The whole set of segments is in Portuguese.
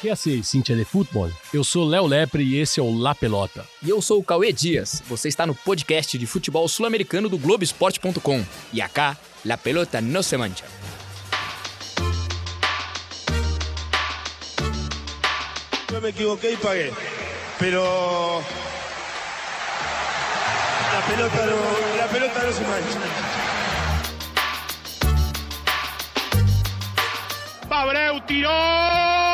Quer ser Cintia de Futebol? Eu sou Léo Lepre e esse é o La Pelota. E eu sou o Cauê Dias. Você está no podcast de futebol sul-americano do Globoesporte.com. E acá, La Pelota no se mancha. Yo me equivoqué y pagué. Pero. La pelota no, la pelota no se mancha. Abreu tiró.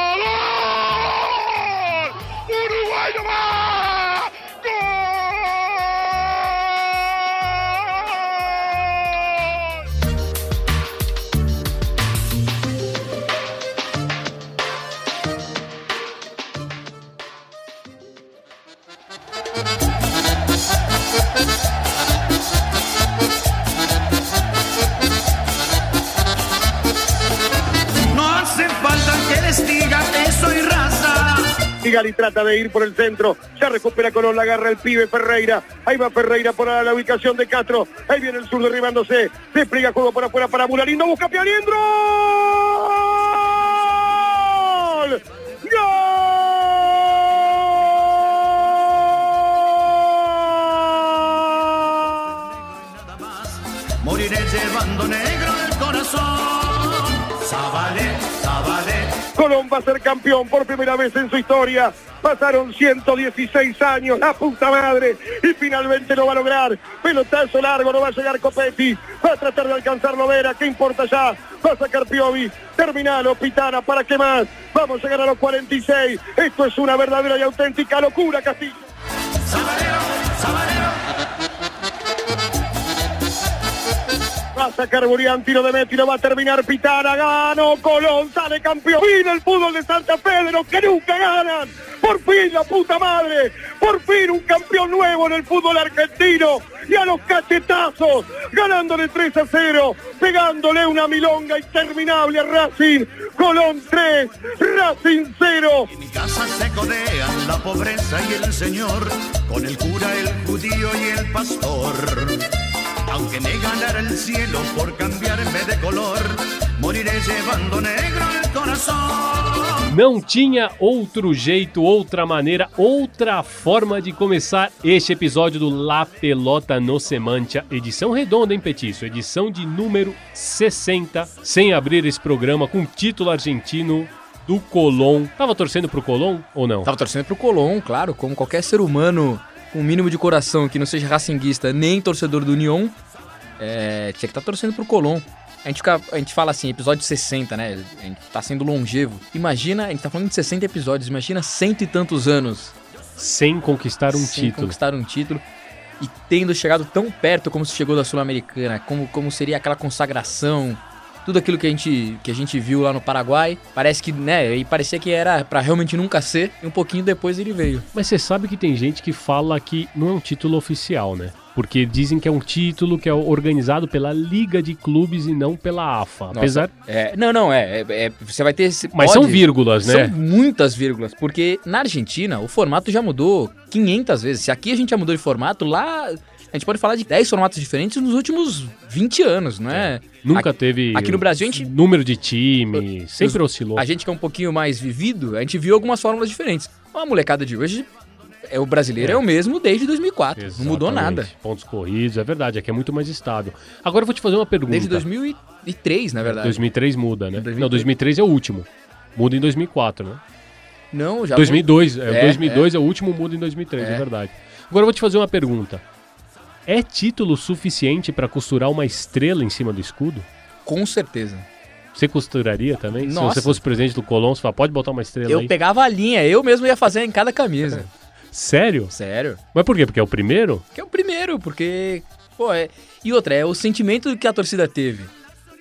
Raza. Y Gali trata de ir por el centro. Ya recupera Colón, la agarra el pibe Ferreira. Ahí va Ferreira por la ubicación de Castro. Ahí viene el sur derribándose. Se pliega juego por afuera para Muralindo. Busca Pianiendro. Colón va a ser campeón por primera vez en su historia. Pasaron 116 años, la puta madre, y finalmente lo va a lograr. Pelotazo largo, no va a llegar Copetti. Va a tratar de alcanzar Lovera, ¿qué importa ya? Va a sacar Piovi. Terminalo, Pitana, ¿para qué más? Vamos a llegar a los 46. Esto es una verdadera y auténtica locura, Castillo. Sacar Burián, tiro de Messi, lo va a terminar Pitana, ganó Colón, sale campeón. Fin el fútbol de Santa Pedro, que nunca ganan. Por fin la puta madre, por fin un campeón nuevo en el fútbol argentino. Y a los cachetazos, ganándole 3 a 0, pegándole una milonga interminable a Racing. Colón 3, Racing 0. En mi casa se codean la pobreza y el señor, con el cura, el judío y el pastor. Aunque me ganara el cielo por cambiarme de color, moriré llevando negro el corazón. Não tinha outro jeito, outra maneira, outra forma de começar este episódio do La Pelota no Semantia, edição redonda, hein, Petiço? Edição de número 60, sem abrir esse programa com título argentino do Colón. Tava torcendo pro Colón ou não? Tava torcendo pro Colón, claro, como qualquer ser humano com um mínimo de coração que não seja racinguista nem torcedor do União, é, tinha que estar torcendo pro Colón. A gente, fica- a gente fala assim, episódio 60, né? A gente tá sendo longevo. Imagina, a gente tá falando de 60 episódios, imagina cento e tantos anos Sem conquistar um sem título. conquistar um título e tendo chegado tão perto como se chegou da Sul-Americana, como, como seria aquela consagração, tudo aquilo que a gente que a gente viu lá no Paraguai, parece que, né, e parecia que era pra realmente nunca ser, e um pouquinho depois ele veio. Mas você sabe que tem gente que fala que não é um título oficial, né? Porque dizem que é um título que é organizado pela Liga de Clubes e não pela AFA. Nossa, Apesar. é, não, não, é, é- é- você vai ter esse- Mas pode- são vírgulas, né? São muitas vírgulas, porque na Argentina o formato já mudou 500 vezes. Se aqui a gente já mudou de formato, lá a gente pode falar de 10 formatos diferentes nos últimos 20 anos, não é? Nunca Aqui- teve. aqui no Brasil a gente- Número de time, sempre oscilou. A gente que é um pouquinho mais vivido, a gente viu algumas fórmulas diferentes. A molecada de hoje, é o brasileiro é, É. o mesmo desde 2004. Não mudou Exatamente. nada. Pontos corridos, é verdade, aqui é muito mais estável. Agora eu vou te fazer uma pergunta. Desde 2003, na verdade. 2003 muda, né? 2003. Não, 2003 é o último. Muda em 2004, né? Não, já 2002, é, É, 2002 é. o último, muda em 2003, é. É. verdade. Agora eu vou te fazer uma pergunta. É título suficiente pra costurar uma estrela em cima do escudo? Com certeza. Você costuraria também? Se Nossa. você fosse presidente do Colón, você fala, pode botar uma estrela Eu aí? pegava a linha, eu mesmo ia fazer em cada camisa. Sério? Sério. Mas por quê? Porque é o primeiro? Que é o primeiro, porque. Pô, é. E outra, é o sentimento que a torcida teve.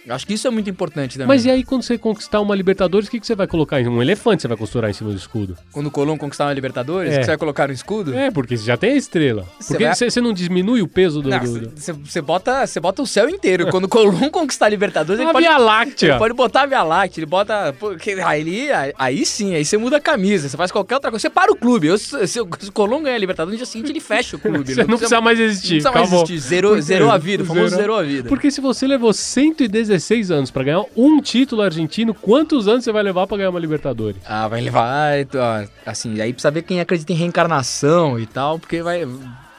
Eu acho que isso é muito importante também. Mas e aí quando você conquistar uma Libertadores, o que, que você vai colocar? em Um elefante você vai costurar em cima do escudo? Quando o Colón conquistar uma Libertadores, É. que você vai colocar no escudo? É, porque você já tem a estrela. Você Porque vai- você você não diminui o peso do... Não, do- do- Você você bota, você bota o céu inteiro. Quando o Colón conquistar a Libertadores, ele Uma pode, Via Láctea. ele pode botar a Via Láctea, ele bota. Porque aí, ele- aí, sim, aí você muda a camisa, você faz qualquer outra coisa. Você para o clube. Eu, se, se o Colón ganhar a Libertadores, no dia seguinte ele fecha o clube. Você não precisa mais existir, Não precisa mais acabou. existir. Zerou, zerou a vida, o famoso Zerou. zerou a vida. Porque se você levou 116 16 anos pra ganhar um título argentino, quantos anos você vai levar pra ganhar uma Libertadores? Ah, vai levar. Assim, aí precisa ver quem acredita em reencarnação e tal, porque vai.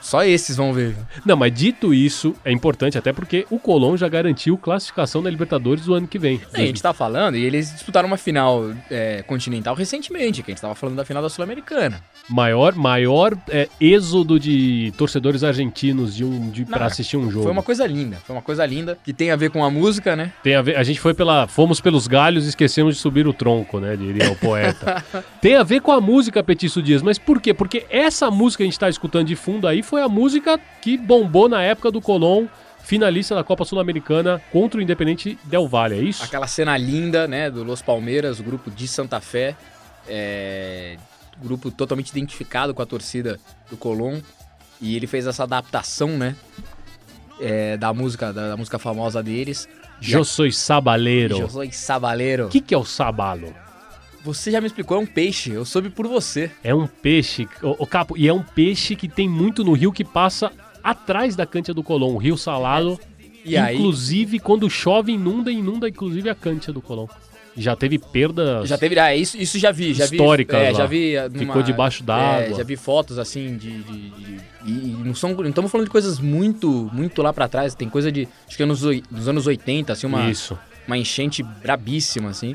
Só esses vão ver. Não, mas dito isso, é importante até porque o Colón já garantiu classificação na Libertadores do ano que vem. A gente tá falando, e eles disputaram uma final é, continental recentemente, que a gente tava falando da final da Sul-Americana. Maior, maior é, êxodo de torcedores argentinos de um, de, pra Não, assistir um jogo. Foi uma coisa linda, foi uma coisa linda, que tem a ver com a música, né? Tem a, ver, a gente foi pela. Fomos pelos galhos e esquecemos de subir o tronco, né? Diria o poeta. Tem a ver com a música Petiço Dias, mas por quê? Porque essa música que a gente tá escutando de fundo aí foi a música que bombou na época do Colón, finalista da Copa Sul-Americana contra o Independente Del Valle, é isso? Aquela cena linda, né, do Los Palmeiras, o grupo de Santa Fé, é, grupo totalmente identificado com a torcida do Colón, e ele fez essa adaptação, né, é, da música, da, da música famosa deles. Eu sou sabaleiro. Eu sou sabaleiro. O que, que é o sabalo? Você já me explicou, é um peixe, eu soube por você. É um peixe, o, o capo, e é um peixe que tem muito no rio que passa atrás da Cântia do Colón, o Rio Salado. E aí, inclusive, quando chove, inunda, inunda inclusive a Cântia do Colón. Já teve perdas. já teve, ah, isso, isso já vi, já Históricas vi, é, já vi numa- Ficou debaixo d'água. É, já vi fotos assim de, de- de- e, e não são, não estamos falando de coisas muito, muito lá pra trás, tem coisa de acho que anos, oi- dos anos 80, assim, uma Isso. uma enchente brabíssima assim.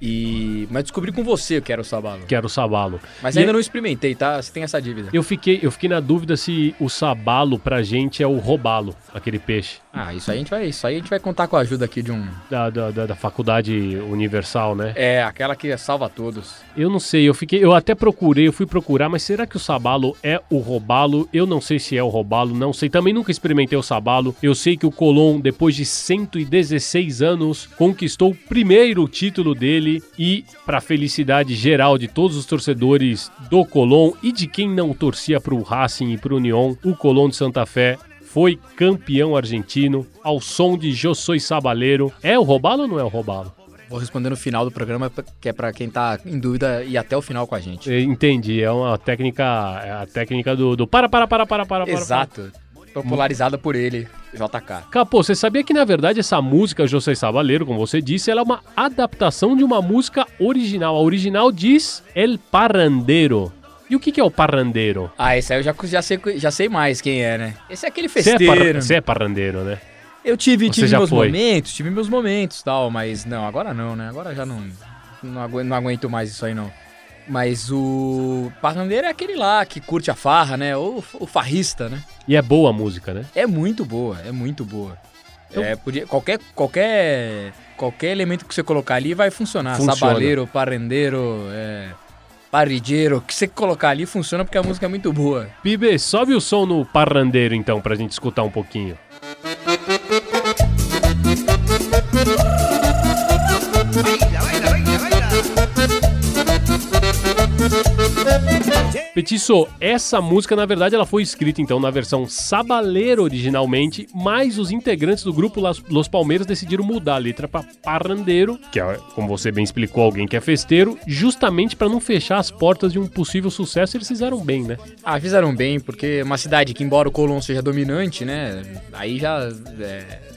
E mas descobri com você que era o sabalo. Que era o sabalo. Mas E ainda é- não experimentei, tá? Você tem essa dívida. Eu fiquei, eu fiquei na dúvida se o sabalo pra gente é o robalo, aquele peixe. Ah, isso aí a gente vai, isso aí a gente vai contar com a ajuda aqui de um Da, da, da- da faculdade universal, né? é, aquela que salva todos. Eu não sei, eu fiquei. Eu até procurei, eu fui procurar, mas será que o sabalo é o robalo? Eu não sei se é o robalo, não sei. Também nunca experimentei o sabalo. Eu sei que o Colón, depois de 116 anos, conquistou o primeiro título dele e, para felicidade geral de todos os torcedores do Colón e de quem não torcia pro Racing e pro Union, o Colón de Santa Fé foi campeão argentino ao som de Eu Sou Sabaleiro. É o robalo ou não é o robalo? Vou responder no final do programa, que é pra quem tá em dúvida ir até o final com a gente. Entendi, é uma técnica, é a técnica do, do para, para, para, para, para, para. Exato. Popularizada por ele, JK. Capô, você sabia que na verdade essa música José Sabaleiro, como você disse, ela é uma adaptação de uma música original. A original diz El Parrandeiro. E o que, que é o parrandeiro? Ah, esse aí eu já, já, sei, já sei mais quem é, né? Esse é aquele Você é, festeiro. par- você é parrandeiro, né? Eu tive, tive meus foi? momentos, tive meus momentos tal, mas não, agora não, né? Agora já não, não, agu- não aguento mais isso aí não. Mas o parrandeiro é aquele lá que curte a farra, né? Ou o farrista, né? E é boa a música, né? É muito boa, é muito boa. Eu- É, podia, qualquer, qualquer, qualquer elemento que você colocar ali vai funcionar. Funciona. Sabaleiro, parrendeiro, é, parrideiro, o que você colocar ali funciona porque a música é muito boa. Pibe, sobe o som no parrandeiro então, pra gente escutar um pouquinho. Petiço, essa música na verdade ela foi escrita então na versão sabaleiro originalmente, mas os integrantes do grupo Los Palmeiras decidiram mudar a letra pra parrandeiro, que é, como você bem explicou, alguém que é festeiro, justamente pra não fechar as portas de um possível sucesso. Eles fizeram bem, né? Ah, fizeram bem, porque uma cidade que, embora o Colón seja dominante, né? Aí já. É,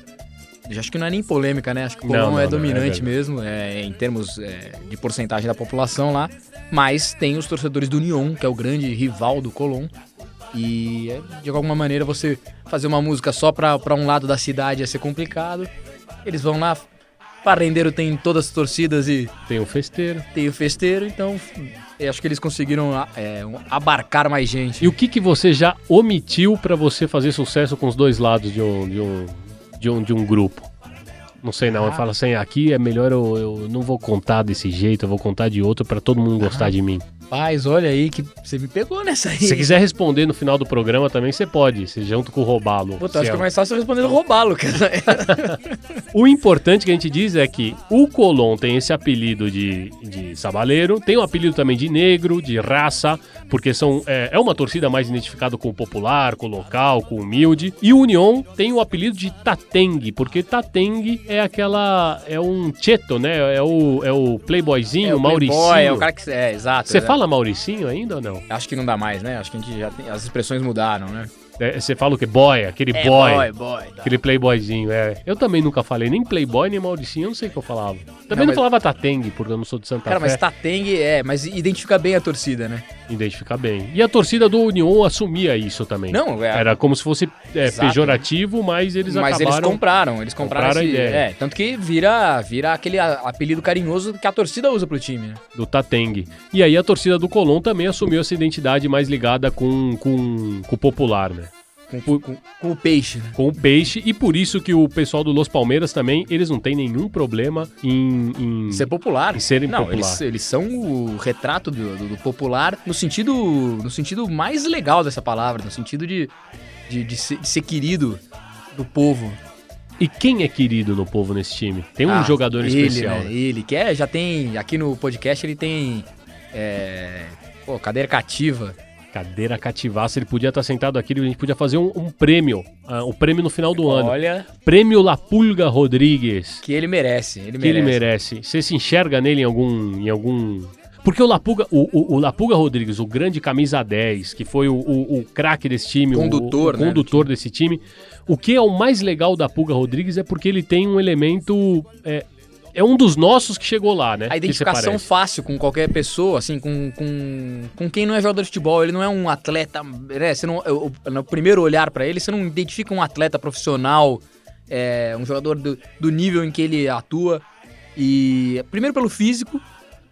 acho que não é nem polêmica, né? Acho que o Não, Colón não, é não, é dominante verdade. mesmo, é, em termos é, de porcentagem da população lá. Mas tem os torcedores do Union, que é o grande rival do Colón. E é, de alguma maneira você fazer uma música só pra, pra um lado da cidade ia ser complicado. Eles vão lá, Parrendeiro tem todas as torcidas e Tem o festeiro. tem o festeiro, então acho que eles conseguiram é, abarcar mais gente. E o que, que você já omitiu pra você fazer sucesso com os dois lados de um, de um, de um, de um grupo? Não sei não, eu falo assim, aqui é melhor eu, eu não vou contar desse jeito, eu vou contar de outro pra todo mundo gostar de mim. Rapaz, olha aí que você me pegou nessa aí. Se você quiser responder no final do programa também, você pode, você junto com o Robalo. Puta, acho que é mais fácil eu responder roubá-lo, cara. O importante que a gente diz é que o Colón tem esse apelido de, de sabaleiro, tem o apelido também de negro, de raça, porque são, é, é uma torcida mais identificada com o popular, com o local, com o humilde. E o União tem o apelido de Tatengue, porque Tatengue é aquela. é um cheto, né? É o, é o playboyzinho, É o Mauricinho. playboy, é o cara que... É, exato. Você é. fala Mauricinho ainda ou não? Acho que não dá mais, né? Acho que a gente já tem... As expressões mudaram, né? É, você fala o quê? Boy, aquele É, boy. boy, boy. tá. Aquele playboyzinho, é. Eu também nunca falei nem playboy, nem Mauricinho, eu não sei o que eu falava. Também não, mas- falava Tateng, porque eu não sou de Santa Cara, Fé. mas Tateng é, mas identifica bem a torcida, né? Identificar bem. E a torcida do Union assumia isso também. Não, é- Era como se fosse é, pejorativo, mas eles mas acabaram... eles compraram, eles compraram, compraram a esse, ideia. É, tanto que vira, vira aquele a- apelido carinhoso que a torcida usa pro time, né? do Tateng. E aí a torcida do Colón também assumiu essa identidade mais ligada com, com, com o popular, né? Com, com- com o peixe, né? Com o peixe, e por isso que o pessoal do Los Palmeiras também, eles não têm nenhum problema em... em- Ser popular. Em serem Não, popular. Eles, eles são o retrato do, do- do popular no sentido, no sentido mais legal dessa palavra, no sentido de, de, de ser, de ser querido do povo. E quem é querido no povo nesse time? Tem um Ah, jogador ele, especial. Né? né? Ele, que é, já tem, aqui no podcast ele tem, é, pô, cadeira cativa. Cadeira cativaça, ele podia estar sentado aqui, a gente podia fazer um, um prêmio, ah, um prêmio no final do ano. Olha, Prêmio La Pulga Rodrigues. que ele merece, ele que merece. ele merece. Você se enxerga nele em algum. Em algum... Porque o Lapuga, o, o, o Lapuga Rodrigues, o grande camisa 10, que foi o, o, o craque desse time, o- Condutor, o, né, condutor desse time. O que é o mais legal da Puga Rodrigues é porque ele tem um elemento. É, é um dos nossos que chegou lá, né? A identificação fácil com qualquer pessoa, assim, com, com, com quem não é jogador de futebol. Ele não é um atleta, né? Você não, eu- no primeiro olhar pra ele, você não identifica um atleta profissional, é, um jogador do, do nível em que ele atua. E primeiro pelo físico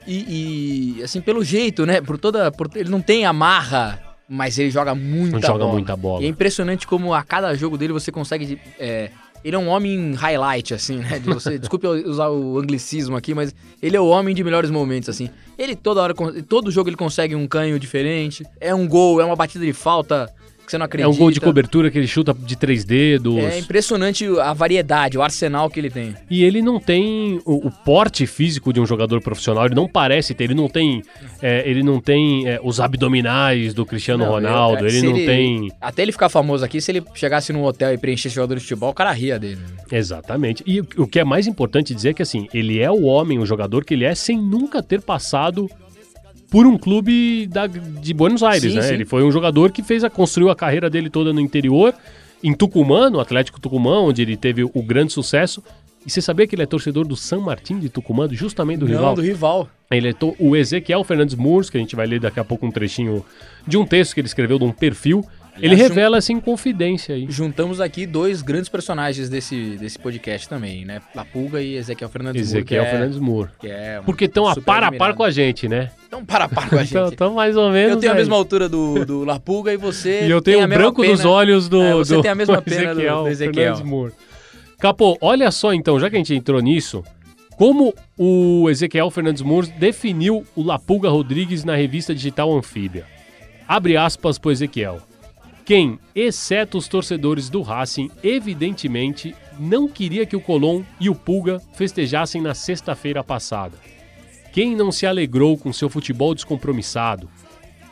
e, e, assim pelo jeito, né? Por toda, por, ele não tem amarra, mas ele joga muita Joga bola. muita bola. E é impressionante como a cada jogo dele você consegue. é, ele é um homem highlight, assim, né? De você, desculpe usar o anglicismo aqui, mas ele é o homem de melhores momentos, assim. Ele toda hora, todo jogo ele consegue um canho diferente. É um gol, é uma batida de falta que você não É acredita. um gol de cobertura que ele chuta de três dedos. É impressionante a variedade, o arsenal que ele tem. E ele não tem o, o porte físico de um jogador profissional, ele não parece ter, ele não tem, é, ele não tem é, os abdominais do Cristiano Não, Ronaldo, eu- é, ele não tem. Até ele ficar famoso aqui, se ele chegasse num hotel e preenchesse jogador de futebol, o cara ria dele. Exatamente. E o, o que é mais importante dizer é que assim, ele é o homem, o jogador que ele é, sem nunca ter passado por um clube da- de Buenos Aires, Sim, né? sim. Ele foi um jogador que fez a, construiu a carreira dele toda no interior, em Tucumã, no Atlético Tucumã, onde ele teve o grande sucesso. E você sabia que ele é torcedor do San Martín de Tucumã, justamente do Não, rival? do rival. Ele é o Ezequiel Fernandes Murs, que a gente vai ler daqui a pouco um trechinho de um texto que ele escreveu de um perfil. Ele Aliás, revela essa inconfidência aí. Juntamos aqui dois grandes personagens desse, desse podcast também, né? La Pulga e Ezequiel Fernandes Ezequiel que é- Fernandes. Que é um Porque estão a super par a par com a gente, né? Então, para a par com a gente. Estão mais ou menos. eu tenho a aí. mesma altura do, do La Pulga e você. E eu tenho a o branco pena- dos olhos do. É, você do tem a mesma pena do- do Ezequiel. Fernandes Moura. Capô, olha só então, já que a gente entrou nisso, como o Ezequiel Fernandes Moura definiu o Lapulga Rodrigues na revista digital Anfíbia. Abre aspas pro Ezequiel. Quem, exceto os torcedores do Racing, evidentemente não queria que o Colón e o Pulga festejassem na sexta-feira passada. Quem não se alegrou com seu futebol descompromissado?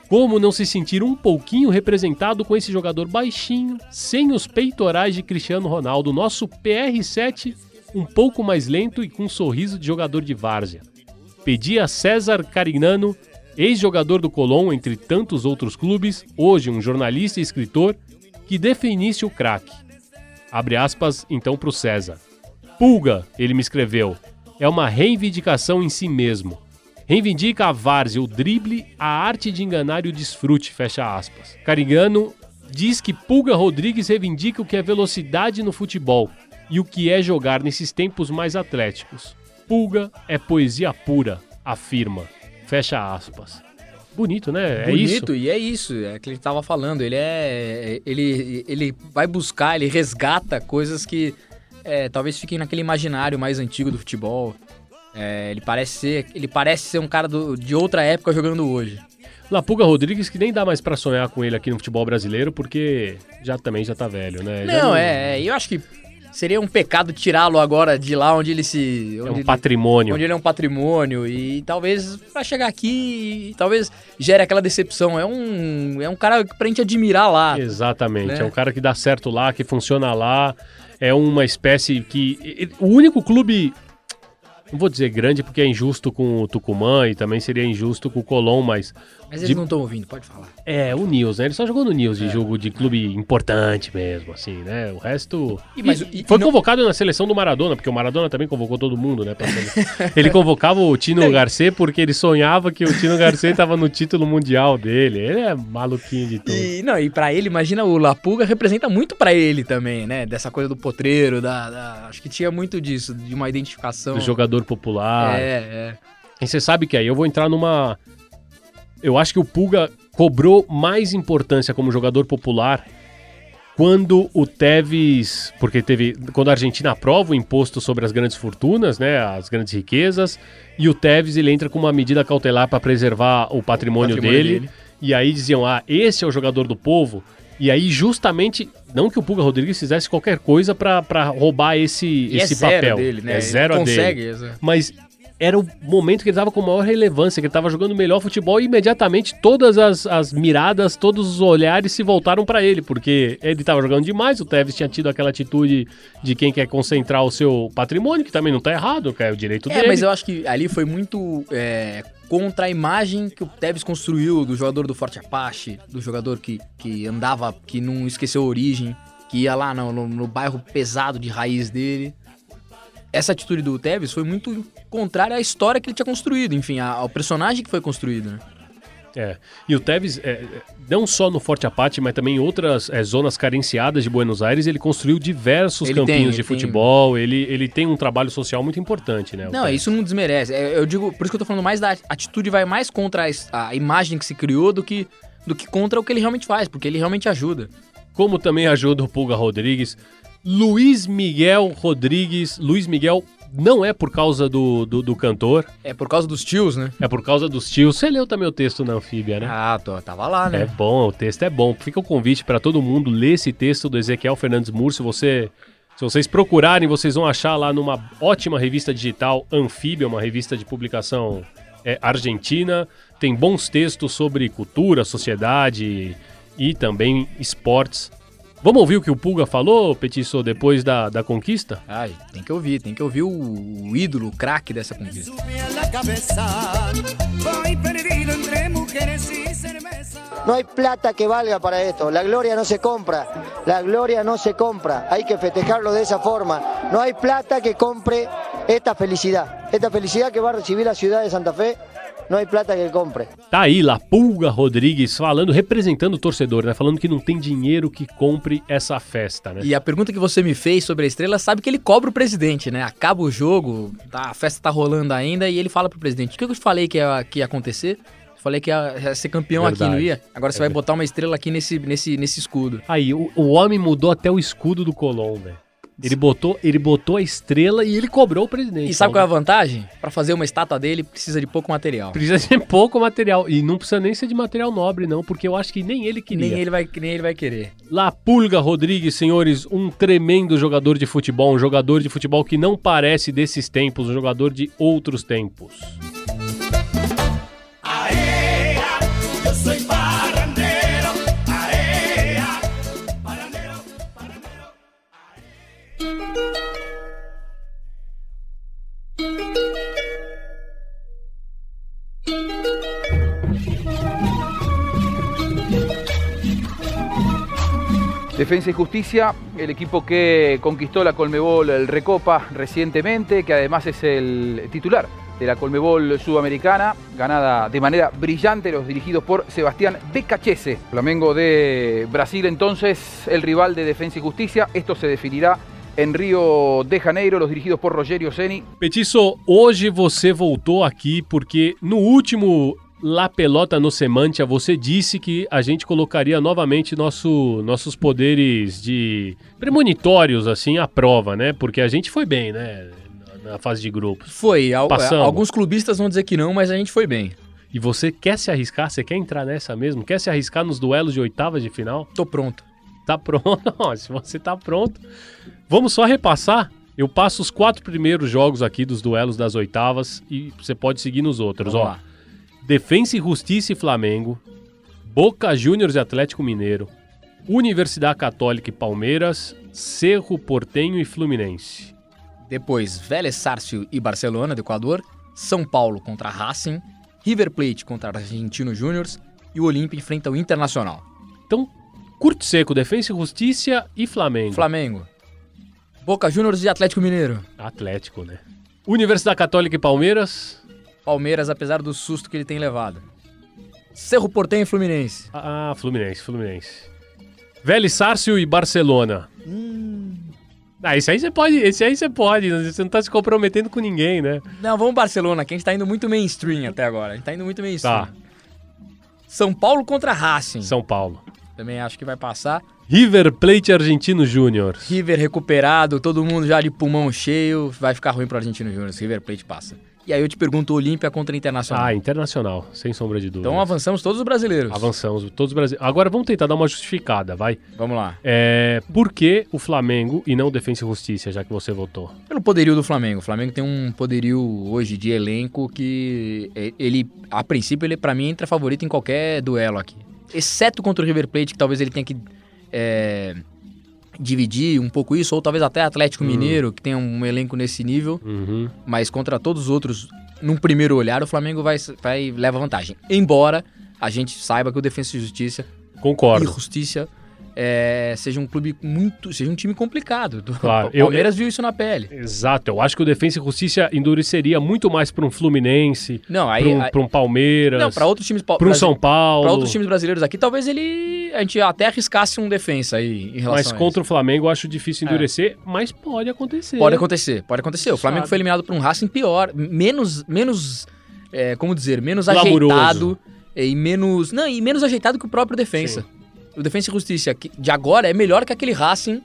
Como não se sentir um pouquinho representado com esse jogador baixinho, sem os peitorais de Cristiano Ronaldo, nosso PR7 um pouco mais lento e com um sorriso de jogador de várzea? Pedi a César Carignano, ex-jogador do Colón, entre tantos outros clubes, hoje um jornalista e escritor, que definisse o craque. Abre aspas então para o César. Pulga, ele me escreveu, é uma reivindicação em si mesmo. Reivindica a várzea, o drible, a arte de enganar e o desfrute, fecha aspas. Carigano diz que Pulga Rodrigues reivindica o que é velocidade no futebol e o que é jogar nesses tempos mais atléticos. Pulga é poesia pura, afirma. Fecha aspas. Bonito, né? É isso. Bonito, e é isso, é que ele tava falando. Ele é. Ele, ele vai buscar, ele resgata coisas que é, talvez fiquem naquele imaginário mais antigo do futebol. É, ele parece ser. Ele parece ser um cara do- de outra época jogando hoje. Lapuga Rodrigues, que nem dá mais pra sonhar com ele aqui no futebol brasileiro, porque já também já tá velho, né? Já Não, é, é, eu acho que seria um pecado tirá-lo agora de lá onde ele se. É Onde um ele, patrimônio. onde ele é um patrimônio e talvez pra chegar aqui, talvez gere aquela decepção. É um, é um cara pra gente admirar lá. Exatamente. né? É um cara que dá certo lá, que funciona lá. É uma espécie que. O único clube. não vou dizer grande porque é injusto com o Tucumã e também seria injusto com o Colón, mas Mas eles De- não estão ouvindo, pode falar. é o Nils, né? Ele só jogou no Nils É. de jogo de clube importante mesmo, assim, né? O resto. E- mas- E foi e não- convocado na seleção do Maradona, porque o Maradona também convocou todo mundo, né? ele convocava o Tino Garcê porque ele sonhava que o Tino Garcê tava no título mundial dele. Ele é maluquinho de tudo. E, não, e pra ele, imagina, o Lapuga representa muito pra ele também, né? Dessa coisa do potreiro, da, da- acho que tinha muito disso, de uma identificação. Do jogador popular. É, é. E você sabe que aí eu vou entrar numa. Eu acho que o Pulga cobrou mais importância como jogador popular quando o Tevez. Porque teve. Quando a Argentina aprova o imposto sobre as grandes fortunas, né? As grandes riquezas. E o Tevez ele entra com uma medida cautelar para preservar o patrimônio, Patrimônio dele. dele. E aí diziam: ah, esse é o jogador do povo. E aí, justamente, não que o Pulga Rodrigues fizesse qualquer coisa para roubar esse, E esse é zero papel. dele, né? É Ele zero a dele consegue, exato. mas era o momento que ele tava com maior relevância, que ele tava jogando melhor futebol e imediatamente todas as, as miradas, todos os olhares se voltaram pra ele, porque ele tava jogando demais, o Tevez tinha tido aquela atitude de quem quer concentrar o seu patrimônio, que também não tá errado, que é o direito É, dele. mas eu acho que ali foi muito é, contra a imagem que o Tevez construiu do jogador do Forte Apache, do jogador que, que andava, que não esqueceu a origem, que ia lá no, no- no bairro pesado de raiz dele. Essa atitude do Tevez foi muito contrária à história que ele tinha construído, enfim, ao personagem que foi construído, né? É. E o Tevez, é, não só no Forte Apache, mas também em outras é, zonas carenciadas de Buenos Aires, ele construiu diversos Ele tem, campinhos ele de tem. futebol, ele, ele tem um trabalho social muito importante, né? Não, Tevez. isso não desmerece. É, Eu digo, por isso que eu tô falando mais da atitude vai mais contra a, a imagem que se criou do que, do que contra o que ele realmente faz, porque ele realmente ajuda. como também ajuda o Pulga Rodrigues. Luiz Miguel Rodrigues. Luiz Miguel não é por causa do, do, do cantor, É por causa dos tios, né? é por causa dos tios. Você leu também o texto na Anfíbia, né? Ah, tô, tava lá, É né? bom, o texto é bom. Fica o convite para todo mundo ler esse texto do Ezequiel Fernandes Murcio. Você, se vocês procurarem, vocês vão achar lá numa ótima revista digital, Anfíbia, uma revista de publicação é, argentina. Tem bons textos sobre cultura, sociedade e também esportes. Vamos ouvir o que o Pulga falou, Petiço, depois da, da conquista? Ai, tem que ouvir, tem que ouvir o, o ídolo, o craque dessa conquista. A. No hay plata que valga para esto. La gloria no se compra. La gloria no se compra. Hay que festejarlo de esa forma. No hay plata que compre esta felicidad. Esta felicidad que va a recibir la ciudad de Santa Fe, no hay plata que compre. Tá aí, La Pulga Rodrigues falando, representando o torcedor, né? Falando que não tem dinheiro que compre essa festa, né? E a pergunta que você me fez sobre a estrela sabe que ele cobra o presidente, né? Acaba o jogo, tá, a festa tá rolando ainda e ele fala pro presidente: O que eu te falei que ia, que ia acontecer? Falei que ia, ser campeão aqui, Verdade. não ia? Agora você É vai botar uma estrela aqui nesse, nesse, nesse escudo. Aí, o, o homem mudou até o escudo do Colón, velho. Ele botou, ele botou a estrela e ele cobrou o presidente. E sabe qual é a vantagem? Pra fazer uma estátua dele precisa de pouco material. Precisa ser pouco material. E não precisa nem ser de material nobre, não, porque eu acho que nem ele queria. Nem ele, vai, nem ele vai querer. La Pulga Rodrigues, senhores, um tremendo jogador de futebol, um jogador de futebol que não parece desses tempos, um jogador de outros tempos. Defensa y Justicia, el equipo que conquistó la Colmebol Recopa recientemente, que además es el titular de la Colmebol Sudamericana, ganada de manera brillante, los dirigidos por Sebastián Becachese. Flamengo de Brasil entonces, el rival de Defensa y Justicia. Esto se definirá en Río de Janeiro, los dirigidos por Rogerio Ceni. Petiço, hoje você voltou aqui porque no último La Pelota no Semantia você disse que a gente colocaria novamente nosso, nossos poderes de premonitórios assim à prova, né? Porque a gente foi bem, né? Na- fase de grupos. Foi, al- Passamos. alguns clubistas vão dizer que não, mas a gente foi bem. E você quer se arriscar? Você quer entrar nessa mesmo? Quer se arriscar nos duelos de oitavas de final? Tô pronto. Tá pronto? Se você tá pronto, vamos só repassar. Eu passo os quatro primeiros jogos aqui dos duelos das oitavas e você pode seguir nos outros. Vamos Ó, lá. Defensa e Justiça e Flamengo, Boca Juniors e Atlético Mineiro, Universidade Católica e Palmeiras, Cerro Portenho e Fluminense. Depois, Vélez Sarsfield e Barcelona, do Equador. São Paulo contra Racing. River Plate contra Argentino Júnior. E o Olímpia enfrenta o Internacional. Então, curto seco, Defensa e Justiça e Flamengo. Flamengo. Boca Juniors e Atlético Mineiro. Atlético, né? Universidade Católica e Palmeiras. Palmeiras, apesar do susto que ele tem levado. Cerro Portenho e Fluminense. Ah, Fluminense, Fluminense. Vélez Sárcio e Barcelona. Ah, esse aí você pode, esse aí você pode, você não tá se comprometendo com ninguém, né? Não, vamos Barcelona, que a gente tá indo muito mainstream até agora. A gente tá indo muito mainstream. Tá, São Paulo contra Racing. São Paulo. Também acho que vai passar. River Plate Argentino Júnior. River recuperado, todo mundo já de pulmão cheio. Vai ficar ruim pro Argentino Júnior. River Plate passa. E aí eu te pergunto, Olímpia contra Internacional. Ah, Internacional, sem sombra de dúvida. então avançamos todos os brasileiros. Avançamos, todos os brasileiros. Agora vamos tentar dar uma justificada, vai. Vamos lá. É, por que o Flamengo e não o Defensa e Justiça, já que você votou? Pelo poderio do Flamengo. O Flamengo tem um poderio hoje de elenco que é, ele, a princípio, ele para mim entra favorito em qualquer duelo aqui. Exceto contra o River Plate, que talvez ele tenha que é, dividir um pouco isso, ou talvez até Atlético Mineiro, que tem um elenco nesse nível. Uhum. Mas contra todos os outros, num primeiro olhar, o Flamengo vai, vai leva vantagem. Embora a gente saiba que o Defensa e Justiça Concordo. e Justiça é, seja um clube muito. seja um time complicado. Claro, o eu- Palmeiras viu isso na pele. Exato, eu acho que o Defensa e Justiça endureceria muito mais para um Fluminense, Não, aí. para um, aí- pra um Palmeiras, não, para outros times pa- para um São Paulo. Pra outros times brasileiros aqui, talvez ele. A gente até arriscasse um defensa aí em relação Mas a contra o Flamengo eu acho difícil É. endurecer, mas pode acontecer. Pode acontecer, pode acontecer. O Flamengo Sabe. foi eliminado por um Racing pior, menos. menos é, como dizer, menos Glamouroso. ajeitado e menos. Não, e menos ajeitado que o próprio defensa. O Defensa e Justiça que- de agora é melhor que aquele Racing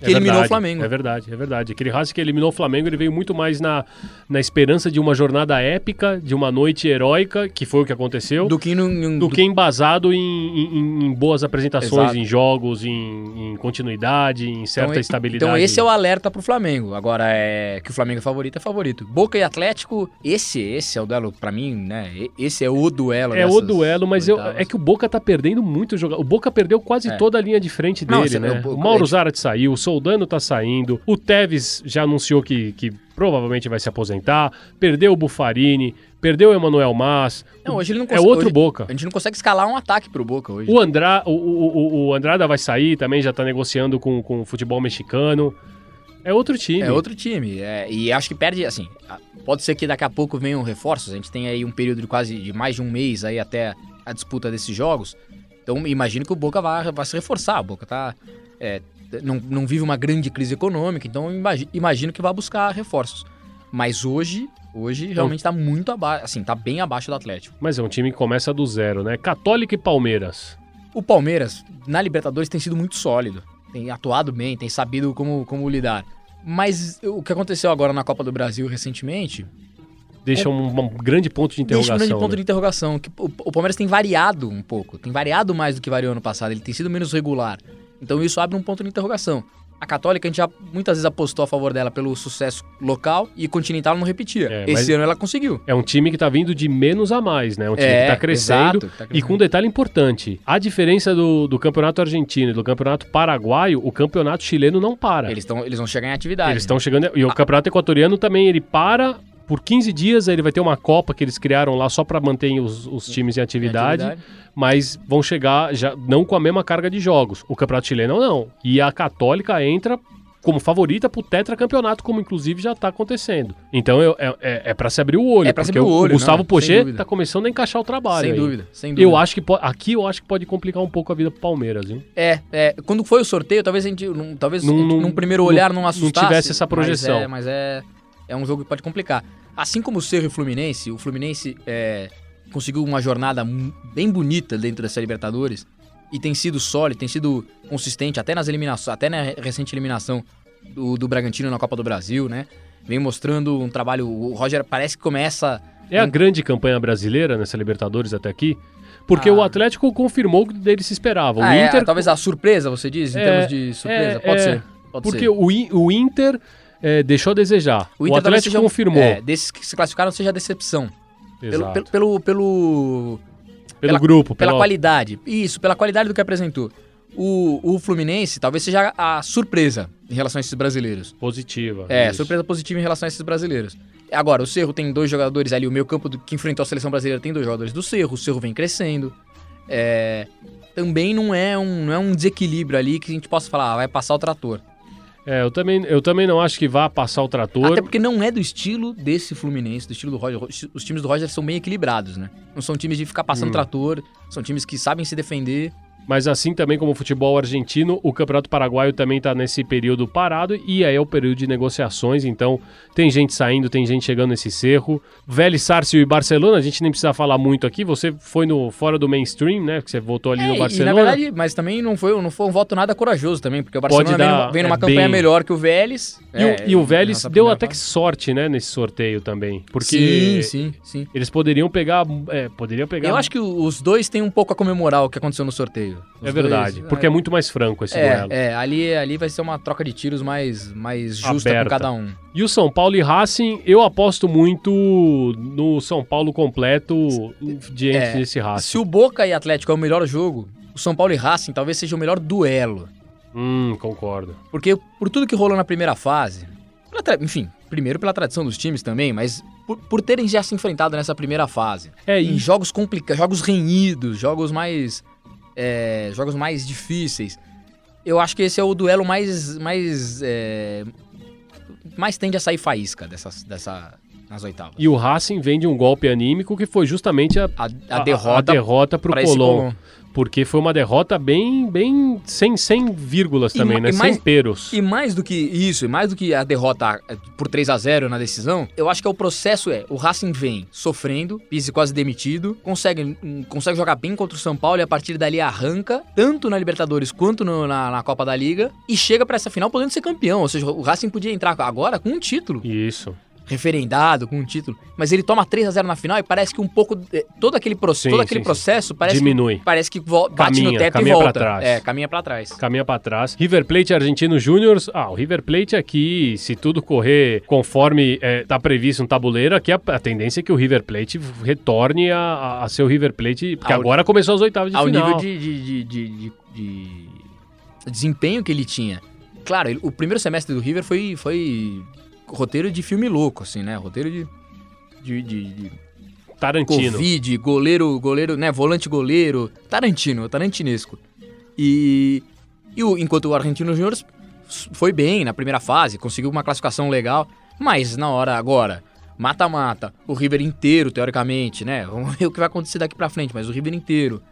que É eliminou verdade, o Flamengo. É verdade, é verdade. Aquele Racing que eliminou o Flamengo, ele veio muito mais na, na esperança de uma jornada épica, de uma noite heróica, que foi o que aconteceu, do, Do que, num, num- que embasado em, em- em boas apresentações, Exato. em jogos, em, em continuidade, em certa Então, estabilidade. Então esse é o alerta pro Flamengo. Agora é que o Flamengo é favorito, é favorito. Boca e Atlético, esse esse é o duelo pra mim, né? Esse é o duelo. É o duelo, mas eu, é que o Boca tá perdendo muito jogador. O Boca perdeu quase É. toda a linha de frente Não, dele, você- né? o- O Mauro ele- Zarate saiu, o Soldano tá saindo, o Tevez já anunciou que, que provavelmente vai se aposentar, perdeu o Bufarini, perdeu o Emanuel Mas. Não, hoje ele não É consegue- outro hoje- Boca. A gente não consegue escalar um ataque pro Boca hoje. O, Andra, o, o, o- Andrada vai sair também, já tá negociando com, com o futebol mexicano. É outro time. É outro time. é, e acho que perde, assim, pode ser que daqui a pouco venham reforços. A gente tem aí um período de quase de mais de um mês aí até a disputa desses jogos. Então imagino que o Boca vai, vai se reforçar. O Boca tá. é, não, não vive uma grande crise econômica, então imagi- imagino que vai buscar reforços. Mas hoje, hoje realmente tá muito abaixo, assim, tá bem abaixo do Atlético. Mas é um time que começa do zero, né? Católica e Palmeiras. O Palmeiras, na Libertadores, tem sido muito sólido. Tem atuado bem, tem sabido como, como lidar. Mas o que aconteceu agora na Copa do Brasil recentemente Deixa um, um grande ponto de É. deixa interrogação. um grande ponto né? de interrogação. Que o, o Palmeiras tem variado um pouco. Tem variado mais do que variou ano passado. Ele tem sido menos regular. Então isso abre um ponto de interrogação. A Católica, a gente já muitas vezes apostou a favor dela pelo sucesso local e Continental não repetia. É, Esse ano ela conseguiu. É um time que tá vindo de menos a mais, né? Um time É, que tá crescendo. exato, tá E crescendo. com um detalhe importante: a diferença do, do campeonato argentino e do campeonato paraguaio, o campeonato chileno não para. Eles, tão, eles vão chegar em atividade. Eles estão chegando. E o campeonato equatoriano também ele para por 15 dias. Aí ele vai ter uma Copa que eles criaram lá só para manter os, os times em em atividade, Mas vão chegar já não com a mesma carga de jogos. O campeonato chileno não. E a Católica entra como favorita pro tetracampeonato, como inclusive já tá acontecendo. Então eu- é, é, é para se abrir o olho. É pra se abrir o olho, Gustavo não, sem Pochet tá começando a encaixar o trabalho. Sem aí. dúvida, sem dúvida. Eu acho que aqui eu acho que pode complicar um pouco a vida pro Palmeiras, viu? É, é, quando foi o sorteio, talvez a gente, num, talvez Num- num- num primeiro olhar não não assustasse. tivesse essa projeção. Mas é, mas é, é um jogo que pode complicar. Assim como o Cerro e o Fluminense, o Fluminense é, conseguiu uma jornada bem bonita dentro dessa Libertadores e tem sido sólido, tem sido consistente até nas eliminações, até na re- recente eliminação do, do Bragantino na Copa do Brasil, né? Vem mostrando um trabalho. O Roger parece que começa. É a grande campanha brasileira nessa Libertadores até aqui. Porque Ah. o Atlético confirmou o que dele se esperava. O Ah, é, Inter. talvez a surpresa, você diz, em É, termos de surpresa? é, pode é, ser. Pode porque ser. o, o Inter é, deixou a desejar. O, talvez Atlético seja confirmou. É, desses que se classificaram seja a decepção. Pelo, Exato. pelo, pelo, pelo- Pelo pela- grupo, pela pela, qualidade. Isso, pela qualidade do que apresentou. O, o Fluminense talvez seja a surpresa. em relação a esses brasileiros. Positiva. É, isso. surpresa positiva em relação a esses brasileiros. Agora, o Cerro tem dois jogadores ali, o meio campo do- que enfrentou a seleção brasileira tem dois jogadores do Cerro, o Cerro vem crescendo. É, também não é, um, não é um desequilíbrio ali que a gente possa falar, ah, vai passar o trator. É, eu também, eu também não acho que vá passar o trator. Até porque não é do estilo desse Fluminense, do estilo do Roger. Os times do Roger são bem equilibrados, né? Não são times de ficar passando Hum. trator, são times que sabem se defender. Mas assim também como o futebol argentino, o Campeonato Paraguaio também está nesse período parado e aí é o período de negociações, então tem gente saindo, tem gente chegando nesse cerro. Vélez, Sárcio e Barcelona, a gente nem precisa falar muito aqui, você foi no fora do mainstream, né, que você votou ali É, no e Barcelona. na verdade, mas também não foi, não foi um voto nada corajoso também, porque o Barcelona vem dar- numa, vem numa é campanha bem- melhor que o Vélez. E, o, é, e o Vélez deu até que sorte, né, nesse sorteio também, porque Sim, sim, sim. eles poderiam pegar, é, poderiam pegar... Eu acho que o- os dois têm um pouco a comemorar o que aconteceu no sorteio. Os é verdade, dois- porque é muito mais franco esse duelo. É, é ali, ali vai ser uma troca de tiros mais, mais justa Aberta. com cada um. E o São Paulo e Racing, eu aposto muito no São Paulo completo diante É, desse Racing. Se o Boca e Atlético é o melhor jogo, o São Paulo e Racing talvez seja o melhor duelo. Hum, concordo. Porque por tudo que rolou na primeira fase, pela tra- enfim, primeiro pela tradição dos times também, mas por, por terem já se enfrentado nessa primeira fase. É, Em e jogos complicados, jogos renhidos, jogos mais. É, jogos mais difíceis. Eu acho que esse é o duelo mais. mais. é, mais tende a sair faísca dessas, dessa, nas oitavas. E o Racing vem de um golpe anímico que foi justamente a, A, a derrota a derrota pro. Colón. Porque foi uma derrota bem, bem sem, sem vírgulas E também, ma- né? e mais- sem peros. E mais do que isso, e mais do que a derrota eh, por 3 a 0 na decisão, eu acho que é o processo é, o Racing vem sofrendo, Pise quase demitido, consegue, hum, consegue jogar bem contra o São Paulo e a partir dali arranca, tanto na Libertadores quanto no- na, na Copa da Liga, e chega pra essa final podendo ser campeão, ou seja, o Racing podia entrar agora com um título, Isso. Referendado, com um título, mas ele toma 3 a 0 na final e parece que um pouco, eh, todo aquele, pro, Sim, todo aquele sim, sim. processo parece Diminui. que, parece que bate Caminha, no teto e caminha pra volta. trás. É, caminha pra trás. Caminha pra trás. River Plate e Argentino Júnior. Ah, o River Plate aqui, se tudo correr conforme é, tá previsto no tabuleiro, aqui a, a tendência é que o River Plate retorne a, a, a ser o River Plate, porque Ao- agora começou as oitavas de ao final. nível de, de, de, de- de- de desempenho que ele tinha. Claro, ele- o primeiro semestre do River foi, foi roteiro de filme louco, assim, né? Roteiro de, de, de- de Tarantino. Covid, goleiro, goleiro, né? Volante goleiro, Tarantino, tarantinesco. E, e o, enquanto o Argentino Júnior foi bem na primeira fase, conseguiu uma classificação legal, mas na hora agora, mata-mata, o River inteiro, teoricamente, né? Vamos ver o que vai acontecer daqui pra frente, mas o River inteiro.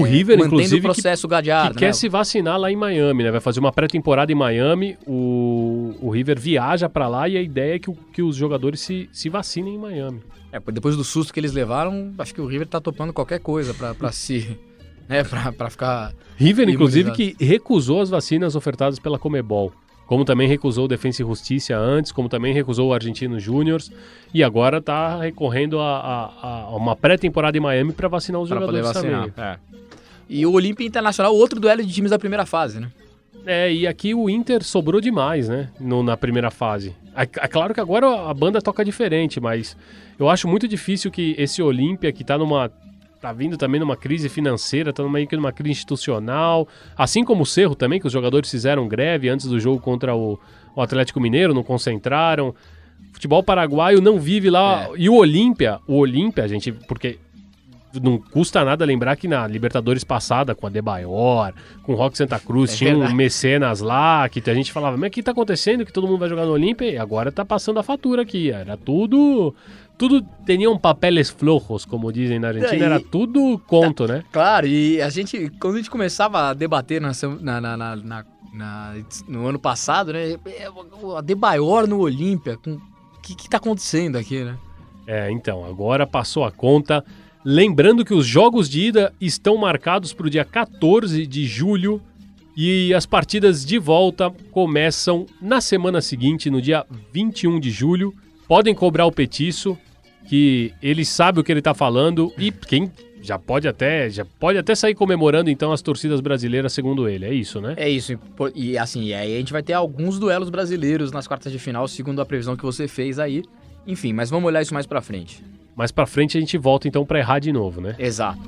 O River, mantendo inclusive, o que processo gadeado, que quer né? se vacinar lá em Miami, né? Vai fazer uma pré-temporada em Miami. O, o River viaja pra lá e a ideia é que, o- que os jogadores se, se vacinem em Miami. É, depois do susto que eles levaram, acho que o River tá topando qualquer coisa pra, pra se. né, pra, pra ficar. River, inclusive, Imunizado. que recusou as vacinas ofertadas pela Comebol. Como também recusou o Defensa e Justiça antes, como também recusou o Argentino Júnior. E agora tá recorrendo a, a- a uma pré-temporada em Miami pra vacinar os Pra poder jogadores vacinar. também. É. E o Olímpia Internacional, outro duelo de times da primeira fase, né? É, e aqui o Inter sobrou demais, né? no- na primeira fase. É, é claro que agora a banda toca diferente, mas eu acho muito difícil que esse Olímpia, que tá numa. tá vindo também numa crise financeira, tá meio que numa crise institucional, assim como o Cerro também, que os jogadores fizeram greve antes do jogo contra o, o Atlético Mineiro, não concentraram. Futebol paraguaio não vive lá. E o Olímpia, o Olímpia, gente, porque não custa nada lembrar que na Libertadores passada, com a Debaior, com o Rock Santa Cruz, É tinha um verdade. mecenas lá, que a gente falava, mas o que tá acontecendo? Que todo mundo vai jogar no Olímpia e agora tá passando a fatura aqui. Era tudo. Tudo tinham papeles flojos, como dizem na Argentina, E- era tudo conto, né? Claro, e a gente, quando a gente começava a debater na, na- na- na- na- no ano passado, né? é, A Debaior no Olímpia, o que, que tá acontecendo aqui, né? É, então, agora passou a conta. Lembrando que os jogos de ida estão marcados para o dia 14 de julho e as partidas de volta começam na semana seguinte, no dia 21 de julho. Podem cobrar o petiço, que ele sabe o que ele tá falando e quem já pode até já pode até sair comemorando então as torcidas brasileiras segundo ele. É isso, né? É isso, e assim, aí a gente vai ter alguns duelos brasileiros nas quartas de final, segundo a previsão que você fez aí. Enfim, mas vamos olhar isso mais pra frente. Mais para frente a gente volta então para errar de novo, né? Exato.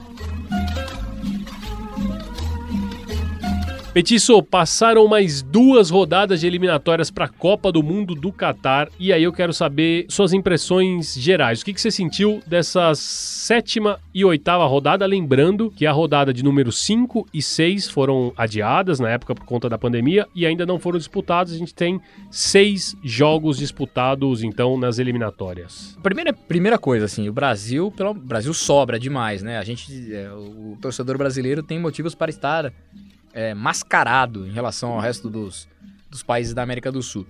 Petiço, passaram mais duas rodadas de eliminatórias para a Copa do Mundo do Catar e aí eu quero saber suas impressões gerais. O que, que você sentiu dessa sétima e oitava rodada? Lembrando que a rodada de número 5 e 6 foram adiadas na época por conta da pandemia e ainda não foram disputados. A gente tem seis jogos disputados então nas eliminatórias. Primeira, primeira coisa, assim, o Brasil, pelo Brasil sobra demais, né? A gente, é, o torcedor brasileiro tem motivos para estar é, mascarado em relação ao resto dos, dos países da América do Sul.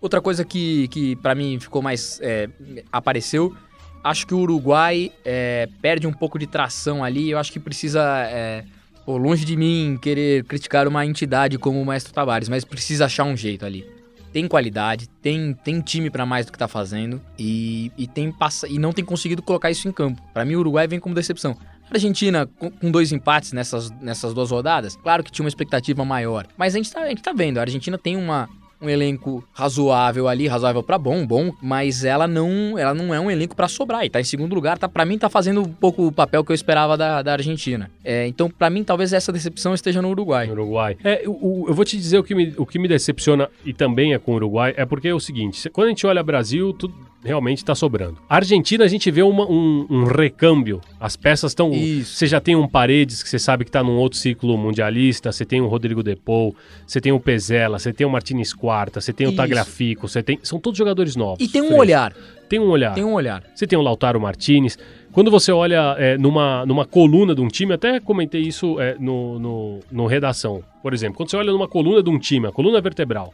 Outra coisa que, que para mim ficou mais. É, apareceu, acho que o Uruguai é, perde um pouco de tração ali. Eu acho que precisa. É, pô, longe de mim querer criticar uma entidade como o Maestro Tavares, mas precisa achar um jeito ali. Tem qualidade, tem, tem time para mais do que tá fazendo e, e, tem e não tem conseguido colocar isso em campo. Para mim, o Uruguai vem como decepção. Argentina com, dois empates nessas, nessas duas rodadas, claro que tinha uma expectativa maior. Mas a gente, tá, a gente tá vendo, a Argentina tem uma, um elenco razoável ali, razoável para bom, bom, mas ela não, ela não é um elenco para sobrar. E tá em segundo lugar, tá para mim tá fazendo um pouco o papel que eu esperava da, da Argentina. É, então, para mim talvez essa decepção esteja no Uruguai. Uruguai. É, o, eu vou te dizer o que me, o que me decepciona e também é com o Uruguai, é porque é o seguinte, quando a gente olha Brasil, tudo realmente está sobrando. A Argentina, a gente vê uma, um, um, recâmbio. As peças estão. Você já tem um Paredes, que você sabe que está num outro ciclo mundialista. Você tem o Rodrigo Depou, você tem o Pezela, você tem o Martinez Quarta, você tem o Tagliafico, você tem. São todos jogadores novos. E tem um olhar. Tem um olhar. Tem um olhar. Você tem o Lautaro Martinez. Quando você olha é, numa, numa coluna de um time, até comentei isso é, no, no, no redação. Por exemplo, quando você olha numa coluna de um time, a coluna vertebral,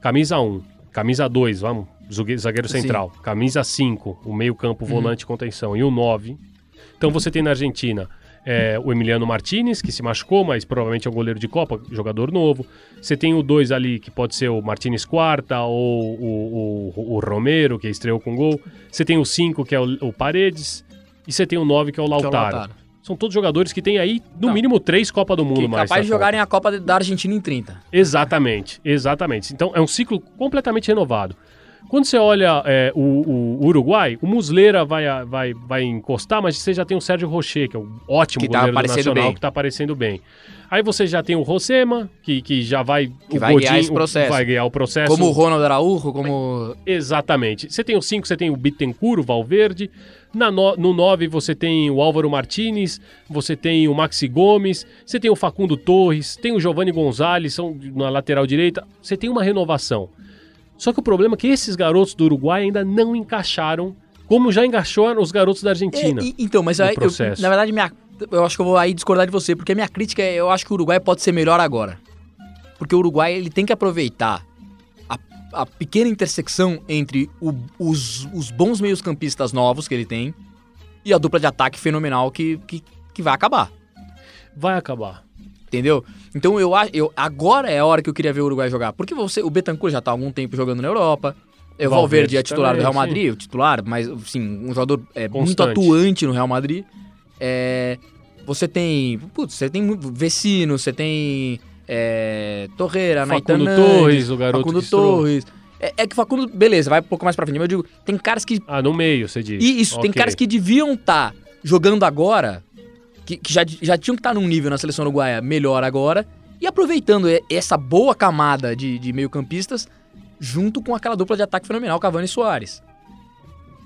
camisa 1, camisa 2, vamos, zagueiro central. Sim. Camisa 5, o meio-campo, uhum. volante, uhum. contenção. E o 9. Então você tem na Argentina é, o Emiliano Martinez, que se machucou, mas provavelmente é um goleiro de Copa, jogador novo. Você tem o 2 ali, que pode ser o Martinez Quarta ou o, o, o, Romero, que estreou com gol. Você tem o 5, que é o, o, Paredes. E você tem o 9, que é o Lautaro. É o Lautaro. São todos jogadores que têm aí, no Não. mínimo, três Copa do Mundo que mais. capaz de jogarem a Copa da Argentina em 30. Exatamente, exatamente. Então é um ciclo completamente renovado. Quando você olha é, o, o, Uruguai, o Muslera vai, vai, vai encostar, mas você já tem o Sérgio Rocher, que é um ótimo que tá goleiro tá nacional, bem. que está aparecendo bem. Aí você já tem o Rosema, que, que já vai... Que vai Godinho, guiar esse processo. Vai guiar o processo. Como o Ronald Araújo, como... Exatamente. Você tem o 5, você tem o Bittencourt, o Valverde. Na no, no 9 você tem o Álvaro Martinez, você tem o Maxi Gomes, você tem o Facundo Torres, tem o Giovanni Gonzalez, são na lateral direita. Você tem uma renovação. Só que o problema é que esses garotos do Uruguai ainda não encaixaram como já encaixou os garotos da Argentina. É, então, mas aí, eu, na verdade, minha, eu acho que eu vou aí discordar de você, porque a minha crítica é, eu acho que o Uruguai pode ser melhor agora. Porque o Uruguai, ele tem que aproveitar a, a pequena intersecção entre o, os, os bons meios-campistas novos que ele tem e a dupla de ataque fenomenal que, que, que vai acabar. Vai acabar. Entendeu? Então eu acho. Eu, agora é a hora que eu queria ver o Uruguai jogar. Porque você, o Betancourt já tá há algum tempo jogando na Europa. O Valverde é titular também, do Real Madrid, o titular, mas sim, um jogador é, muito atuante no Real Madrid. É, você tem. Putz, você tem Vecino, você tem. É, Torreira, Facundo Torres, o garoto Facundo Torres. É, é, que Facundo, beleza, vai um pouco mais pra frente, mas eu digo, tem caras que. Ah, no meio, você diz. E isso, okay. tem caras que deviam estar tá jogando agora que, que já, já tinham que estar num nível na seleção uruguaia melhor agora, e aproveitando essa boa camada de, de meio-campistas junto com aquela dupla de ataque fenomenal, Cavani e Soares.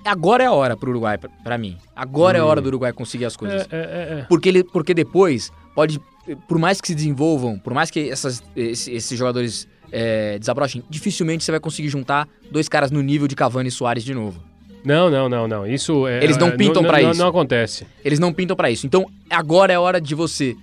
Agora é a hora pro Uruguai, para mim. Agora hum. é a hora do Uruguai conseguir as coisas. É, é, é. Porque, ele, porque depois pode, por mais que se desenvolvam, por mais que essas, esses, esses jogadores é, desabrochem, dificilmente você vai conseguir juntar dois caras no nível de Cavani e Soares de novo. Não, não, não, não. Isso é, Eles não é, pintam para isso. Não acontece. Eles não pintam para isso. Então, agora é hora de você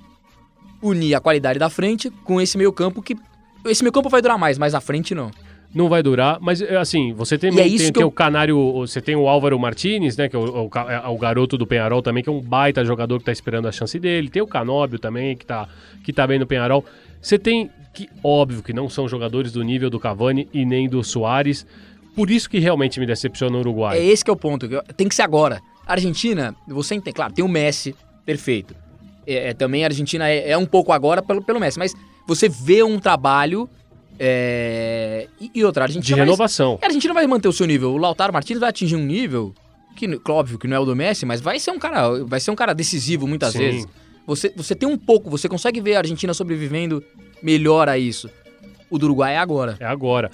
unir a qualidade da frente com esse meio-campo que esse meio-campo vai durar mais, mas a frente não. Não vai durar, mas assim, você tem, é tem, tem eu... o Canário, você tem o Álvaro Martinez, né, que é o, o, é o, garoto do Penharol também, que é um baita jogador que tá esperando a chance dele. Tem o Canóbio também, que tá, que tá bem no Penharol. Você tem, que óbvio que não são jogadores do nível do Cavani e nem do Soares, por isso que realmente me decepciona o Uruguai. É esse que é o ponto. Tem que ser agora. A Argentina, você entende, claro, tem o Messi, perfeito. É, é, também a Argentina é, é, um pouco agora pelo, pelo Messi, mas você vê um trabalho é, e, e, outra, a Argentina. De renovação. Vai, a Argentina vai manter o seu nível. O Lautaro Martins vai atingir um nível que, óbvio, que não é o do Messi, mas vai ser um cara, vai ser um cara decisivo muitas Sim. vezes. Você, você tem um pouco, você consegue ver a Argentina sobrevivendo melhora isso? O do Uruguai é agora. É agora.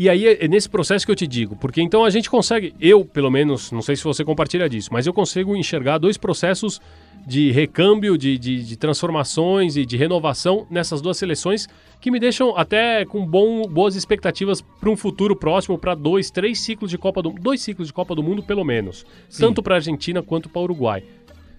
E aí é nesse processo que eu te digo, porque então a gente consegue, eu pelo menos, não sei se você compartilha disso, mas eu consigo enxergar dois processos de recâmbio, de, de, de transformações e de renovação nessas duas seleções que me deixam até com bom, boas expectativas para um futuro próximo, para dois, três ciclos de Copa do dois ciclos de Copa do Mundo pelo menos, Sim. tanto para Argentina quanto para Uruguai.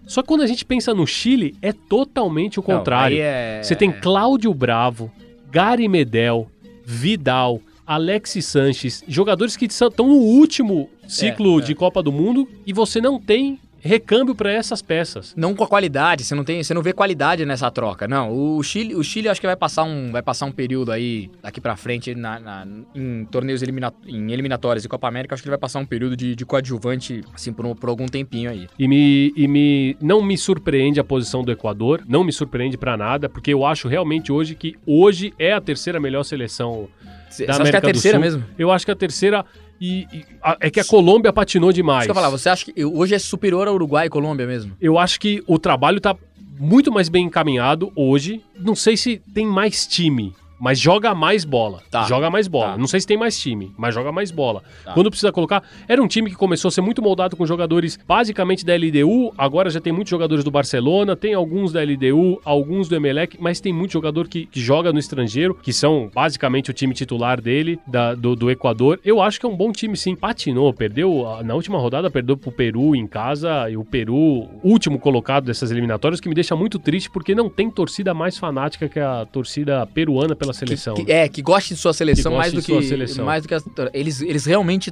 Só que quando a gente pensa no Chile, é totalmente o Não, contrário. aí é- Você tem Cláudio Bravo, Gary Medel, Vidal, Alexis Sanches, jogadores que estão no último ciclo é. de Copa do Mundo e você não tem recâmbio para essas peças. Não com a qualidade, você não tem, você não vê qualidade nessa troca. Não, o Chile, o Chile acho que vai passar um, vai passar um período aí daqui pra frente na, na- em torneios elimina, em eliminatórias de Copa América, acho que ele vai passar um período de, de coadjuvante assim por, um- por algum tempinho aí. E me, e me não me surpreende a posição do Equador, não me surpreende para nada, porque eu acho realmente hoje que hoje é a terceira melhor seleção Você da América que é a terceira mesmo? Eu acho que a terceira e, e- a- é que a Colômbia patinou demais. Que eu falar, você acha que hoje é superior ao Uruguai e Colômbia mesmo? Eu acho que o trabalho tá muito mais bem encaminhado hoje. Não sei se tem mais time, mas joga mais bola. Tá. Joga mais bola. Tá. Não sei se tem mais time, mas joga mais bola. Tá. Quando precisa colocar. Era um time que começou a ser muito moldado com jogadores basicamente da LDU. Agora já tem muitos jogadores do Barcelona, tem alguns da LDU, alguns do Emelec, mas tem muito jogador que, que joga no estrangeiro, que são basicamente o time titular dele, da- do, do Equador. Eu acho que é um bom time, sim. Patinou, perdeu. Na última rodada, perdeu pro Peru em casa. E o Peru, último colocado dessas eliminatórias, que me deixa muito triste porque não tem torcida mais fanática que a torcida peruana pela seleção. Que- é, que goste de sua seleção Que mais do de que sua seleção. mais do que as- eles eles realmente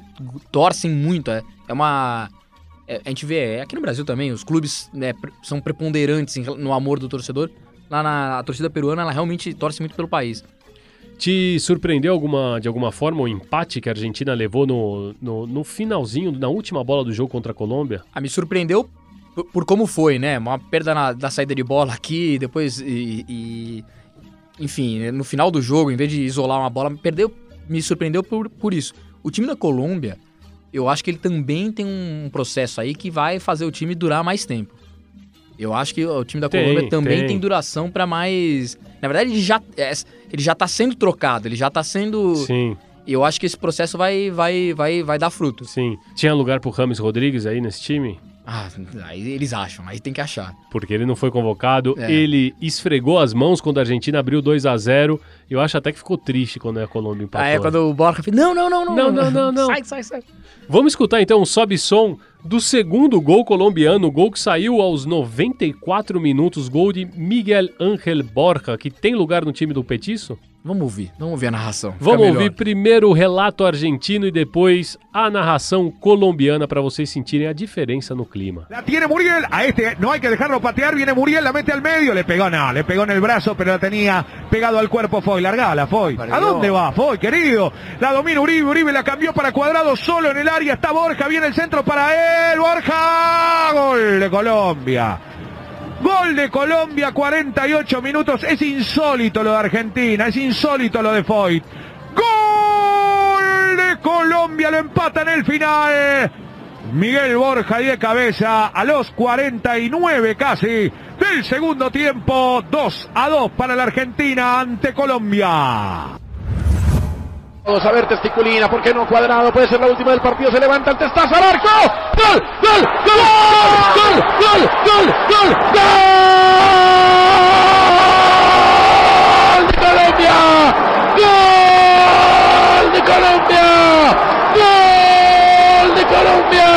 torcem muito, é, é uma é, a gente vê é, aqui no Brasil também, os clubes né, são preponderantes no amor do torcedor. Lá na torcida peruana, ela realmente torce muito pelo país. Te surpreendeu alguma, de alguma forma o empate que a Argentina levou no, no, no finalzinho, na última bola do jogo contra a Colômbia? Ah, me surpreendeu por, por como foi, né? Uma perda na, da saída de bola aqui, depois e, e- enfim, no final do jogo, em vez de isolar uma bola, perdeu, me surpreendeu por, por isso. O time da Colômbia, eu acho que ele também tem um processo aí que vai fazer o time durar mais tempo. Eu acho que o time da Tem, Colômbia também tem. tem, duração pra mais. Na verdade, ele já, é, ele já tá sendo trocado, ele já tá sendo. Sim, E eu acho que esse processo vai, vai, vai, vai dar frutos. sim. Tinha lugar pro Rames Rodrigues aí nesse time? Ah, aí eles acham, aí tem que achar. Porque ele não foi convocado. É. Ele esfregou as mãos quando a Argentina abriu 2 a 0 Eu acho até que ficou triste quando a Colômbia empatou. Ah, é quando o Borja fala, não, não, não, não. Não, não, não, não. Sai, sai, sai. Vamos escutar então o sobe-som do segundo gol colombiano, gol que saiu aos 94 minutos, gol de Miguel Ángel Borja, que tem lugar no time do Petiço? Vamos ouvir, vamos ouvir a narração. fica Vamos melhor. ouvir primeiro o relato argentino e depois a narração colombiana para vocês sentirem a diferença no clima. La tiene Muriel, a este no hay que dejarlo patear, viene Muriel, la mete al medio, le pegó, no, le pegó en el brazo, pero la tenía pegado al cuerpo Foy, largala Foy. ¿A dónde va Foy, querido? La domina Uribe, Uribe la cambió para Cuadrado, solo en el área está Borja, viene el centro para él, Borja, gol de Colombia. Gol de Colombia, 48 minutos. Es insólito lo de Argentina, es insólito lo de Foyt. Gol de Colombia, lo empata en el final. Miguel Borja de cabeza a los 49 casi del segundo tiempo. 2 a 2 para la Argentina ante Colombia. Vamos a ver Testiculina, ¿por qué no cuadrado? Puede ser la última del partido, se levanta el testazo al arco. ¡Gol! ¡Gol! ¡Gol! ¡Gol! ¡Gol! ¡Gol! ¡Gol! ¡Gol! ¡De Colombia! ¡Gol de Colombia! ¡Gol de Colombia!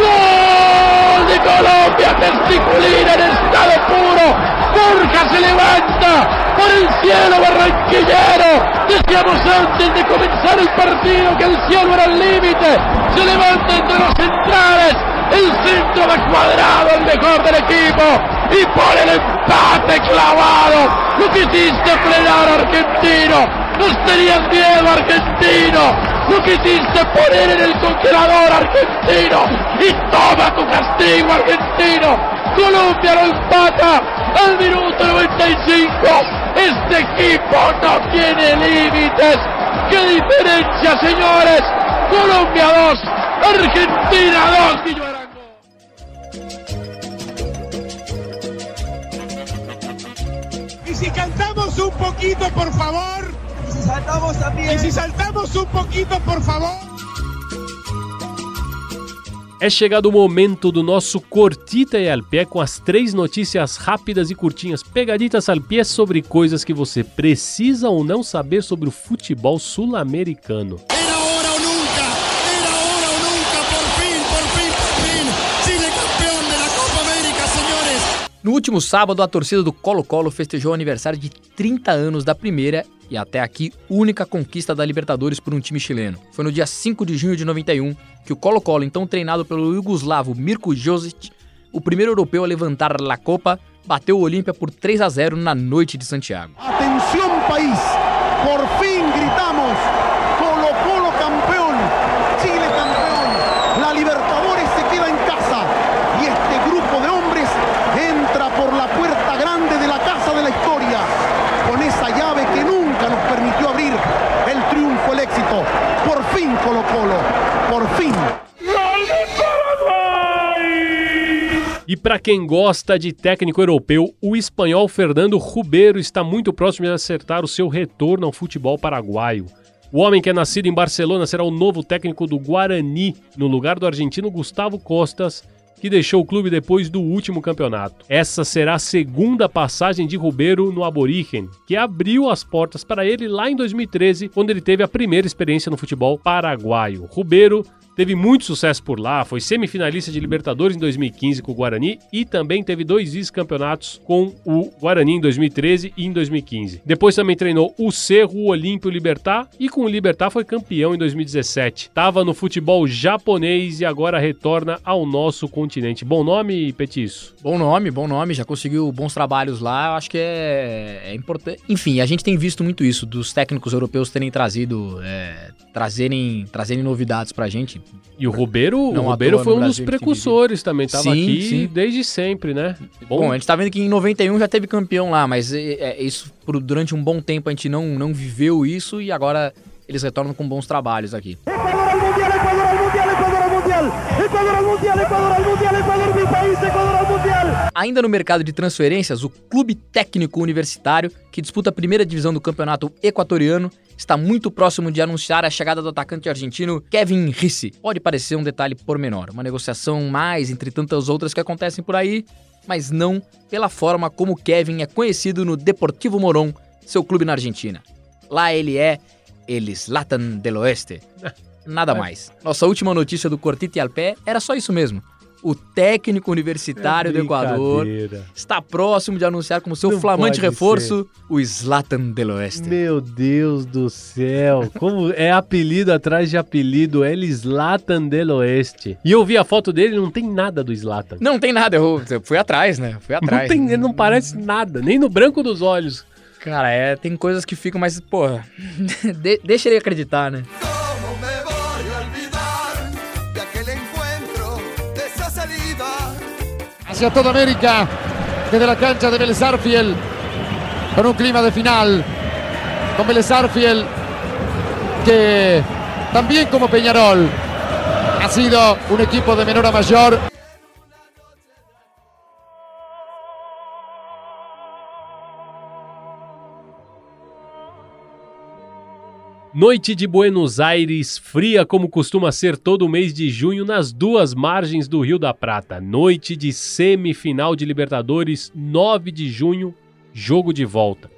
¡Gol de Colombia! Testiculina en estado puro. Borja se levanta por el cielo barranquillero. Decíamos antes de comenzar el partido que el cielo era el límite. Se levanta entre los centrales. El centro de cuadrado, el mejor del equipo. Y pone el empate clavado. Lo que hiciste frenar argentino. Nos tenías miedo argentino. Lo quisiste poner en el congelador argentino. Y toma tu castigo argentino. Colombia lo empata al minuto 95. Este equipo no tiene límites. ¡Qué diferencia, señores! Colombia 2, Argentina 2. Guillo Arango. si cantamos un poquito, por favor? Y si saltamos también. Y si saltamos un poquito, por favor? É chegado o momento do nosso Cortita e al pé com as três notícias rápidas e curtinhas, pegaditas al pé sobre coisas que você precisa ou não saber sobre o futebol sul-americano. No último sábado, a torcida do Colo-Colo festejou o aniversário de 30 anos da primeira e até aqui única conquista da Libertadores por um time chileno. Foi no dia 5 de junho de 91 que o Colo-Colo, então treinado pelo iugoslavo Mirko Josic, o primeiro europeu a levantar a Copa, bateu o Olímpia por 3 a 0 na noite de Santiago. Atención país, por fin gritamos, Colo Colo campeón, Chile campeón, la Libertadores se queda en casa y este grupo de hombres entra por la puerta grande de la casa de la historia, con esa llave que nunca nos permitió abrir el triunfo, el éxito. Por fin Colo Colo, por fin. E para quem gosta de técnico europeu, o espanhol Fernando Ribeiro está muito próximo de acertar o seu retorno ao futebol paraguaio. O homem que é nascido em Barcelona será o novo técnico do Guarani, no lugar do argentino Gustavo Costas, que deixou o clube depois do último campeonato. Essa será a segunda passagem de Ribeiro no Aborigen, que abriu as portas para ele lá em 2013, quando ele teve a primeira experiência no futebol paraguaio. Ribeiro teve muito sucesso por lá, foi semifinalista de Libertadores em 2015 com o Guarani e também teve dois vice-campeonatos com o Guarani em 2013 e em 2015. Depois também treinou o Cerro, o Olímpio Libertar e com o Libertar foi campeão em 2017. Tava no futebol japonês e agora retorna ao nosso continente. Bom nome, Petiço? Bom nome, bom nome, já conseguiu bons trabalhos lá, acho que é, é importante. Enfim, a gente tem visto muito isso, dos técnicos europeus terem trazido, é, trazerem, trazerem novidades pra gente. E o Ribeiro, Não o toa foi um dos Brasil precursores também, tava Sim, aqui sim. desde sempre, né? Bom, a gente tá vendo que em 91 já teve campeão lá, mas é, é, isso por- durante um bom tempo a gente não, não viveu isso e agora eles retornam com bons trabalhos aqui. Ecuador al mundial, Ecuador al mundial, Ecuador al mundial, Ecuador al mundial, Ecuador al mundial, mi país, mundial. Ainda no mercado de transferências, o Clube Técnico Universitário, que disputa a primeira divisão do campeonato equatoriano, está muito próximo de anunciar a chegada do atacante argentino Kevin Risse. Pode parecer um detalhe pormenor, uma negociação mais entre tantas outras que acontecem por aí, mas não pela forma como Kevin é conhecido no Deportivo Morón, seu clube na Argentina. Lá ele é El Zlatan del Oeste. Nada mais. Nossa última notícia do Cortite al Pé era só isso mesmo. O técnico universitário do Equador está próximo de anunciar como seu Não flamante reforço o Zlatan del Oeste. Meu Deus do céu, como é apelido atrás de apelido, El Zlatan del Oeste. E eu vi a foto dele, não tem nada do Zlatan. Não tem nada, eu fui atrás, né? Fui Não atrás. tem, ele não parece nada, nem no branco dos olhos. Cara, é, tem coisas que ficam, mas, porra, de- deixa ele acreditar, né? Hacia toda América, desde la cancha de Vélez con un clima de final, con Vélez Arfiel, que también como Peñarol, ha sido un equipo de menor a mayor. Noite de Buenos Aires, fria como costuma ser todo mês de junho nas duas margens do Rio da Prata. Noite de semifinal de Libertadores, 9 de junho, jogo de volta.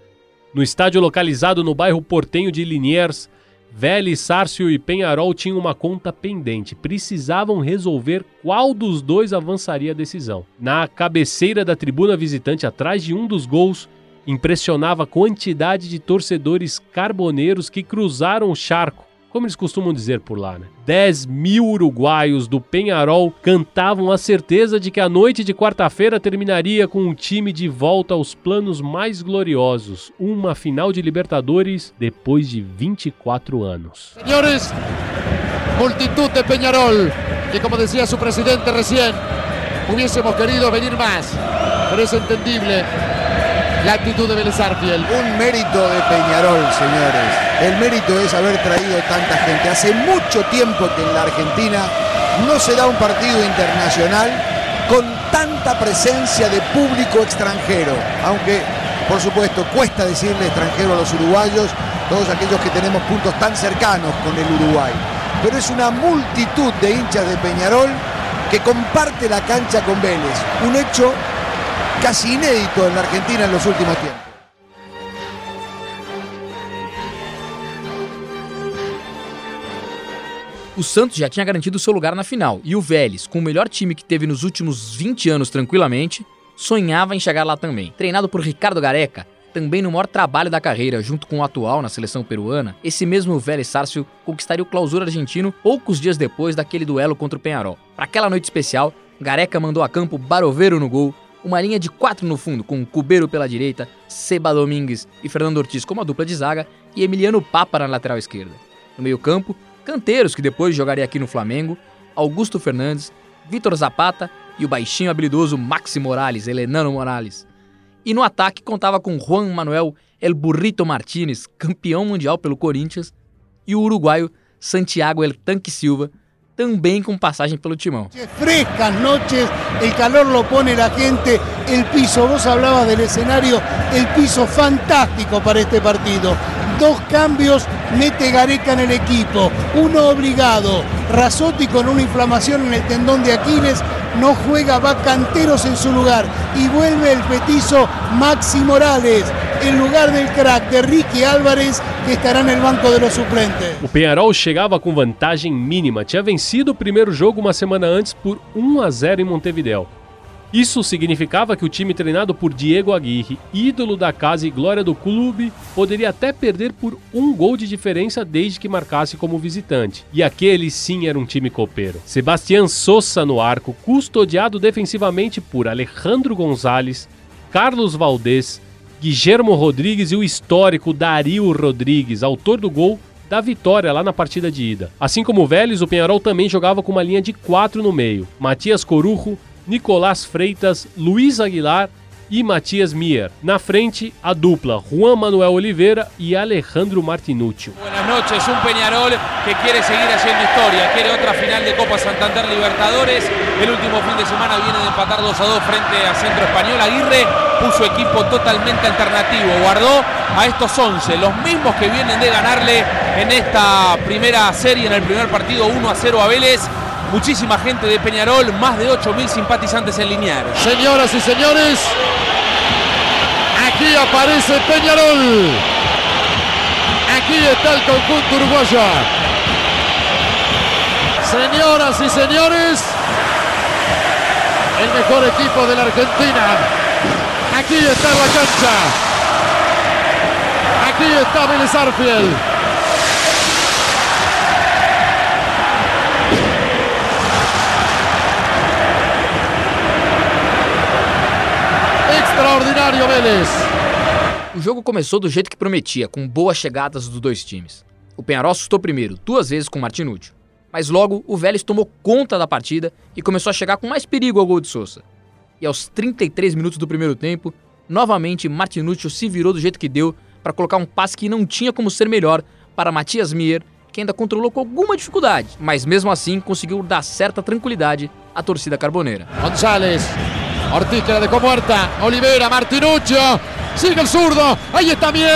No estádio localizado no bairro portenho de Liniers, Vélez, Sárcio e Penharol tinham uma conta pendente. Precisavam resolver qual dos dois avançaria a decisão. Na cabeceira da tribuna visitante, atrás de um dos gols, impressionava a quantidade de torcedores carboneiros que cruzaram o charco, como eles costumam dizer por lá, né? 10 mil uruguaios do Penharol cantavam a certeza de que a noite de quarta-feira terminaria com um time de volta aos planos mais gloriosos, uma final de Libertadores depois de 24 anos. Señores, multitud de Peñarol, que como decía su presidente recién, hubiésemos querido venir más, pero es entendible la actitud de Vélez Arfiel. Un mérito de Peñarol, señores. El mérito es haber traído tanta gente. Hace mucho tiempo que en la Argentina no se da un partido internacional con tanta presencia de público extranjero. Aunque Por supuesto, cuesta decirle extranjero a los uruguayos, todos aquellos que tenemos puntos tan cercanos con el Uruguay. Pero es una multitud de hinchas de Peñarol que comparte la cancha con Vélez. Un hecho casi inédito en la Argentina en los últimos tiempos. O Santos já tinha garantido seu lugar na final, e o Vélez, com o melhor time que teve nos últimos 20 anos tranquilamente, sonhava em chegar lá também. Treinado por Ricardo Gareca, também no maior trabalho da carreira, junto com o atual na seleção peruana, esse mesmo Vélez Sárcio conquistaria o clausura argentino poucos dias depois daquele duelo contra o Penharol. Para aquela noite especial, Gareca mandou a campo Baroveiro no gol, uma linha de quatro no fundo, com Cubeiro pela direita, Seba Domingues e Fernando Ortiz como a dupla de zaga e Emiliano Papa na lateral esquerda. No meio-campo, canteiros que depois jogaria aqui no Flamengo, Augusto Fernandes, Vitor Zapata e o baixinho habilidoso Maxi Morales, Helenano Morales. E no ataque contava com Juan Manuel El Burrito Martínez, campeão mundial pelo Corinthians, e o uruguaio Santiago El Tanque Silva, também com passagem pelo timão. Frescas noches, el calor lo pone la gente, el piso, vos hablabas del escenario, el piso fantástico para este partido. Dos cambios mete Gareca en el equipo, uno obligado, Razotti con una inflamación en el tendón de Aquiles, no juega, va Canteros en su lugar y vuelve el petizo Maxi Morales en lugar del crack de Ricky Álvarez que estará en el banco de los suplentes. O Penharol chegava com vantagem mínima, tinha vencido o primeiro jogo uma semana antes por 1 a 0 em Montevideo. Isso significava que o time treinado por Diego Aguirre, ídolo da casa e glória do clube, poderia até perder por um gol de diferença desde que marcasse como visitante. E aquele sim era um time copeiro. Sebastián Sosa no arco, custodiado defensivamente por Alejandro Gonzalez, Carlos Valdés, Guillermo Rodrigues e o histórico Dario Rodrigues, autor do gol da vitória lá na partida de ida. Assim como o Vélez, o Penharol também jogava com uma linha de quatro no meio. Matias Corujo, Nicolás Freitas, Luiz Aguilar e Matias Mier. Na frente, a dupla Juan Manuel Oliveira e Alejandro Martinucci. Buenas noches, un Peñarol que quiere seguir haciendo historia, quiere otra final de Copa Santander Libertadores. El último fin de semana viene de empatar 2 a 2 frente a Centro Español. Aguirre puso equipo totalmente alternativo, guardó a estos 11, los mismos que vienen de ganarle en esta primera serie, en el primer partido 1 a 0 a Vélez. Muchísima gente de Peñarol, más de 8.000 simpatizantes en Liniers. Señoras y señores, aquí aparece Peñarol. Aquí está el conjunto uruguayo. Señoras y señores, el mejor equipo de la Argentina. Aquí está la cancha. Aquí está Vélez Arfield. Extraordinário Vélez. O jogo começou do jeito que prometia, com boas chegadas dos dois times. O Penharol assustou primeiro, duas vezes com Martinútil. Mas logo, o Vélez tomou conta da partida e começou a chegar com mais perigo ao gol de Sousa. E aos 33 minutos do primeiro tempo, novamente Martinútil se virou do jeito que deu para colocar um passe que não tinha como ser melhor para Matias Mier, que ainda controlou com alguma dificuldade, mas mesmo assim conseguiu dar certa tranquilidade à torcida carboneira. Ortiz que la dejó muerta, Olivera, Martinuccio, sigue el zurdo, ahí está Mier.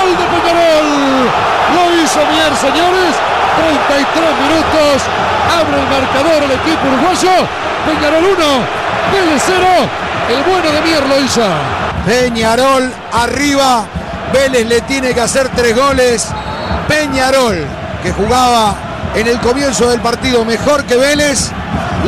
¡Gol de Peñarol! Lo hizo Mier, señores. 33 minutos, abre el marcador el equipo uruguayo. Peñarol 1, Vélez 0. El bueno de Mier lo hizo. Peñarol arriba. Vélez le tiene que hacer tres goles. Peñarol, que jugaba en el comienzo del partido mejor que Vélez,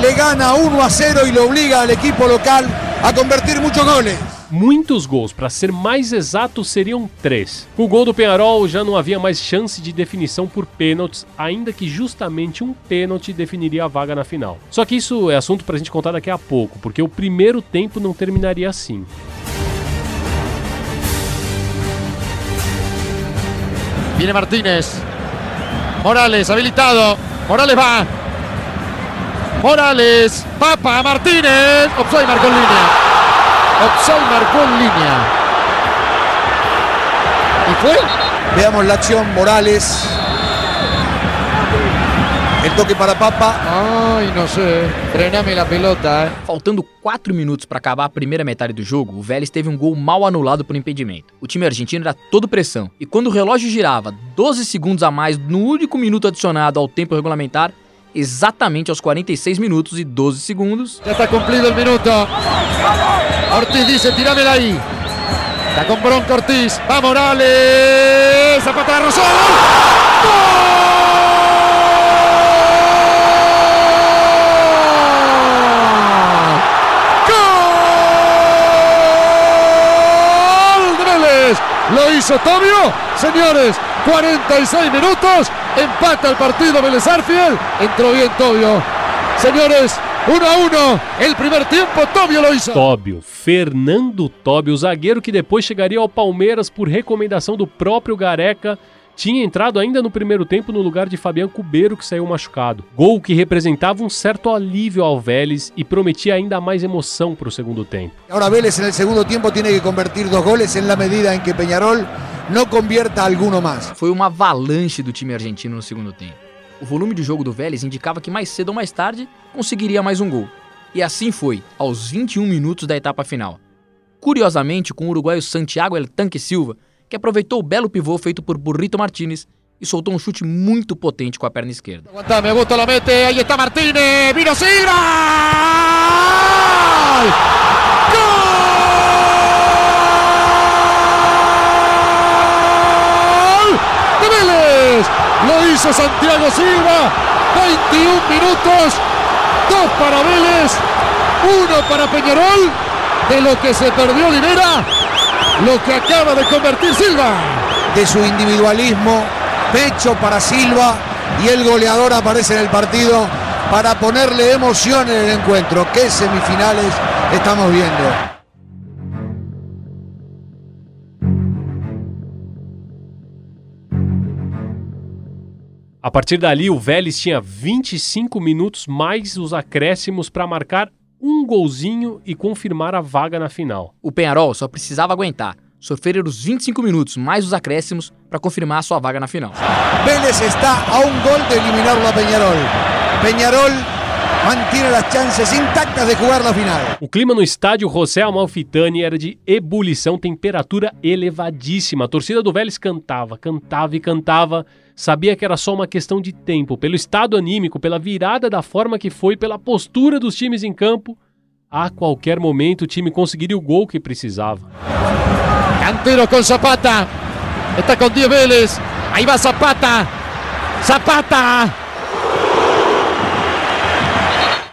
le gana 1 a 0 y lo obliga al equipo local a convertir muchos goles. Muitos gols, para ser mais exato, seriam três. O gol do Penharol já não havia mais chance de definição por pênaltis, ainda que justamente um pênalti definiria a vaga na final. Só que isso é assunto pra gente contar daqui a pouco, porque o primeiro tempo não terminaria assim. Viene Martínez. Morales habilitado. Morales va. Morales. Papa Martínez. Offside marcó en línea. Offside marcó en línea. ¿Y fue? Veamos la acción. Morales. El toque para Papa. Ay, no sé. Frename la pelota, eh. Faltando 4 minutos para acabar a primeira metade do jogo, o Vélez teve um gol mal anulado por impedimento. O time argentino era todo pressão, e quando o relógio girava 12 segundos a mais no único minuto adicionado ao tempo regulamentar, exatamente aos 46 minutos e 12 segundos. Ya está cumplido el minuto. Ortiz dice, tirámela ahí. Está con bronca Ortiz. Va Morales. Zapata Rosario. ¡Gol de Vélez! Lo hizo Tobio. Señores, 46 minutos. Empata el partido Vélez Arfiel. Entró bien Tobio. Señores, 1 a 1. El primer tiempo Tobio lo hizo. Tóbio, Fernando Tóbio, o zagueiro que depois chegaria ao Palmeiras por recomendação do próprio Gareca, tinha entrado ainda no primeiro tempo no lugar de Fabián Cubeiro, que saiu machucado. Gol que representava um certo alívio ao Vélez e prometia ainda mais emoção para o segundo tempo. Ahora Vélez el segundo tiempo tiene que convertir dos goles en la medida en que Peñarol no convierta alguno más. Foi uma avalanche do time argentino no segundo tempo. O volume de jogo do Vélez indicava que mais cedo ou mais tarde conseguiria mais um gol. E assim foi, aos 21 minutos da etapa final. Curiosamente, com o uruguaio Santiago El Tanque Silva, que aproveitou o belo pivô feito por Burrito Martinez e soltou um chute muito potente com a perna esquerda. Augusto lo mete. Ahí está Martínez. Silva. ¡Gol! Lo hizo Santiago Silva. 21 minutos. Dos para Vélez. Uno para Peñarol. De lo que se perdió Olivera. Lo que acaba de convertir Silva. De su individualismo, pecho para Silva y el goleador aparece en el partido para ponerle emoción en el encuentro. ¿Qué semifinales estamos viendo? A partir dali, o Vélez tinha 25 minutos mais os acréscimos para marcar um golzinho e confirmar a vaga na final. O Penharol só precisava aguentar, sofrer os 25 minutos mais os acréscimos para confirmar a sua vaga na final. Vélez está a un gol de eliminarlo a Peñarol. Peñarol mantiene las chances intactas de jugar la final. O clima no estádio José Amalfitani era de ebulição, temperatura elevadíssima. A torcida do Vélez cantava, cantava e cantava. Sabia que era só uma questão de tempo, pelo estado anímico, pela virada da forma que foi, pela postura dos times em campo. A qualquer momento o time conseguiria o gol que precisava. Cantero con Zapata. Está con 10 Vélez. Ahí va Zapata. Zapata.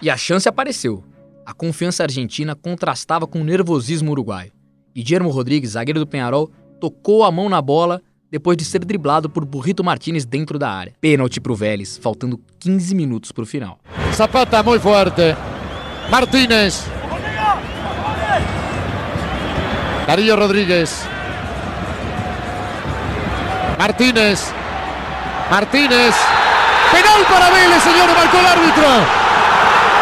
E a chance apareceu. A confiança argentina contrastava com o nervosismo uruguaio. E Guillermo Rodrigues, zagueiro do Penharol, tocou a mão na bola depois de ser driblado por Burrito Martinez dentro da área. Pênalti pro Vélez, faltando 15 minutos pro final. Zapata muy fuerte. Martínez. Darío Rodríguez. Martínez. Martínez. Penal para Vélez, señor, marcó el árbitro.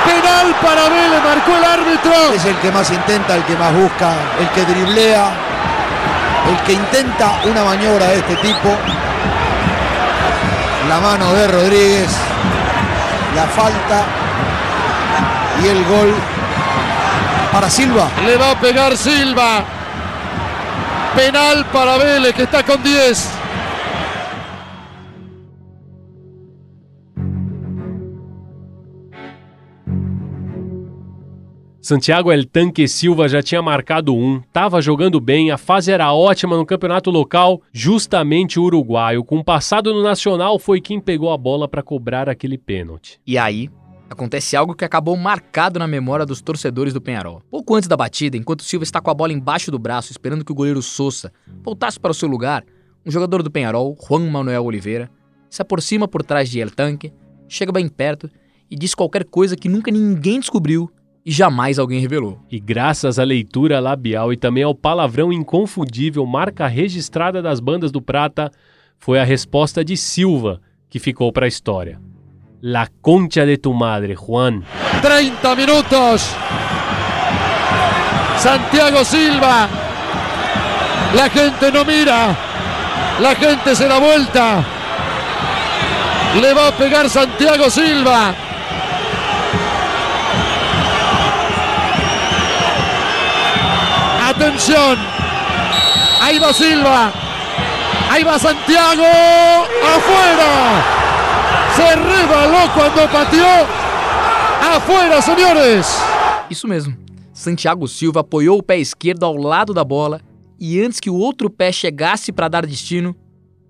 Penal para Vélez, marcó el árbitro. Es el que más intenta, el que más busca, el que driblea, el que intenta una maniobra de este tipo. La mano de Rodríguez, la falta y el gol para Silva. Le va a pegar Silva. Penal para Vélez, que está con 10. Santiago El Tanque Silva já tinha marcado um, estava jogando bem, a fase era ótima no campeonato local, justamente o uruguaio, com passado no Nacional, foi quem pegou a bola para cobrar aquele pênalti. E aí, acontece algo que acabou marcado na memória dos torcedores do Penharol. Pouco antes da batida, enquanto Silva está com a bola embaixo do braço, esperando que o goleiro Sousa voltasse para o seu lugar, um jogador do Penharol, Juan Manuel Oliveira, se aproxima por trás de El Tanque, chega bem perto e diz qualquer coisa que nunca ninguém descobriu e jamais alguém revelou. E graças à leitura labial e também ao palavrão inconfundível, marca registrada das bandas do Prata, foi a resposta de Silva que ficou para a história. La concha de tu madre, Juan. 30 minutos. Santiago Silva. La gente no mira. La gente se da vuelta. Le va a pegar Santiago Silva. Atención. Ahí va Silva. Ahí va Santiago. Afuera. Se rebaló cuando pateó. Afuera, senhores. Isso mesmo. Santiago Silva apoiou o pé esquerdo ao lado da bola e antes que o outro pé chegasse para dar destino,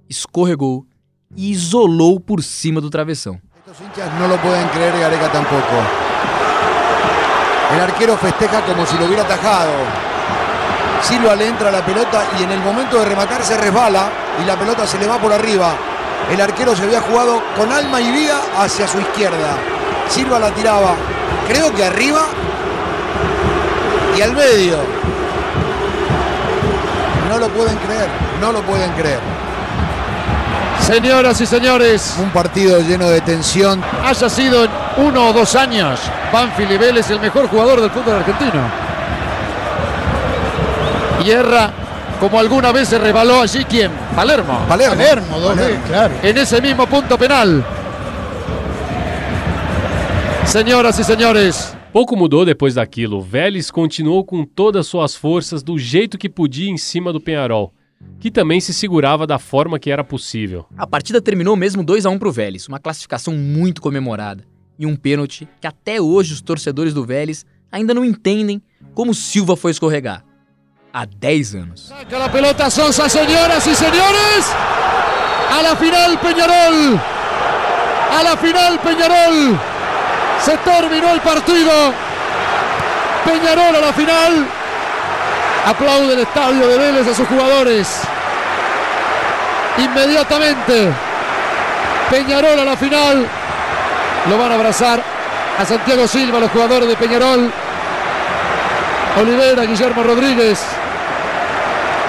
escorregou e isolou por cima do travessão. Los hinchas no lo pueden creer y Gareca tampoco. El arquero festeja como si lo hubiera atajado. Silva le entra la pelota y en el momento de rematar se resbala y la pelota se le va por arriba. El arquero se había jugado con alma y vida hacia su izquierda. Silva la tiraba, creo que arriba y al medio. No lo pueden creer, no lo pueden creer. Señoras y señores, Un partido lleno de tensión. haya sido en uno o dos años, Banfield y Vélez el mejor jugador del fútbol argentino. Como alguna vez se rebaló allí quién? Palermo. Palermo. Palermo, dos veces, claro. En ese mismo punto penal. Senhoras e senhores, Pouco mudou depois daquilo. O Vélez continuou com todas as suas forças do jeito que podia em cima do Penharol, que também se segurava da forma que era possível. A partida terminou mesmo 2 a 1 pro Vélez, uma classificação muito comemorada e um pênalti que até hoje os torcedores do Vélez ainda não entendem como Silva foi escorregar. Há 10 anos. saca la pelota Sosa, señoras y señores. A la final Peñarol. A la final Peñarol. Se terminó el partido. Peñarol a la final. Aplaude el estadio de Vélez a sus jugadores. Inmediatamente. Peñarol a la final. Lo van a abrazar a Santiago Silva, los jugadores de Peñarol. Olivera, Guillermo Rodríguez.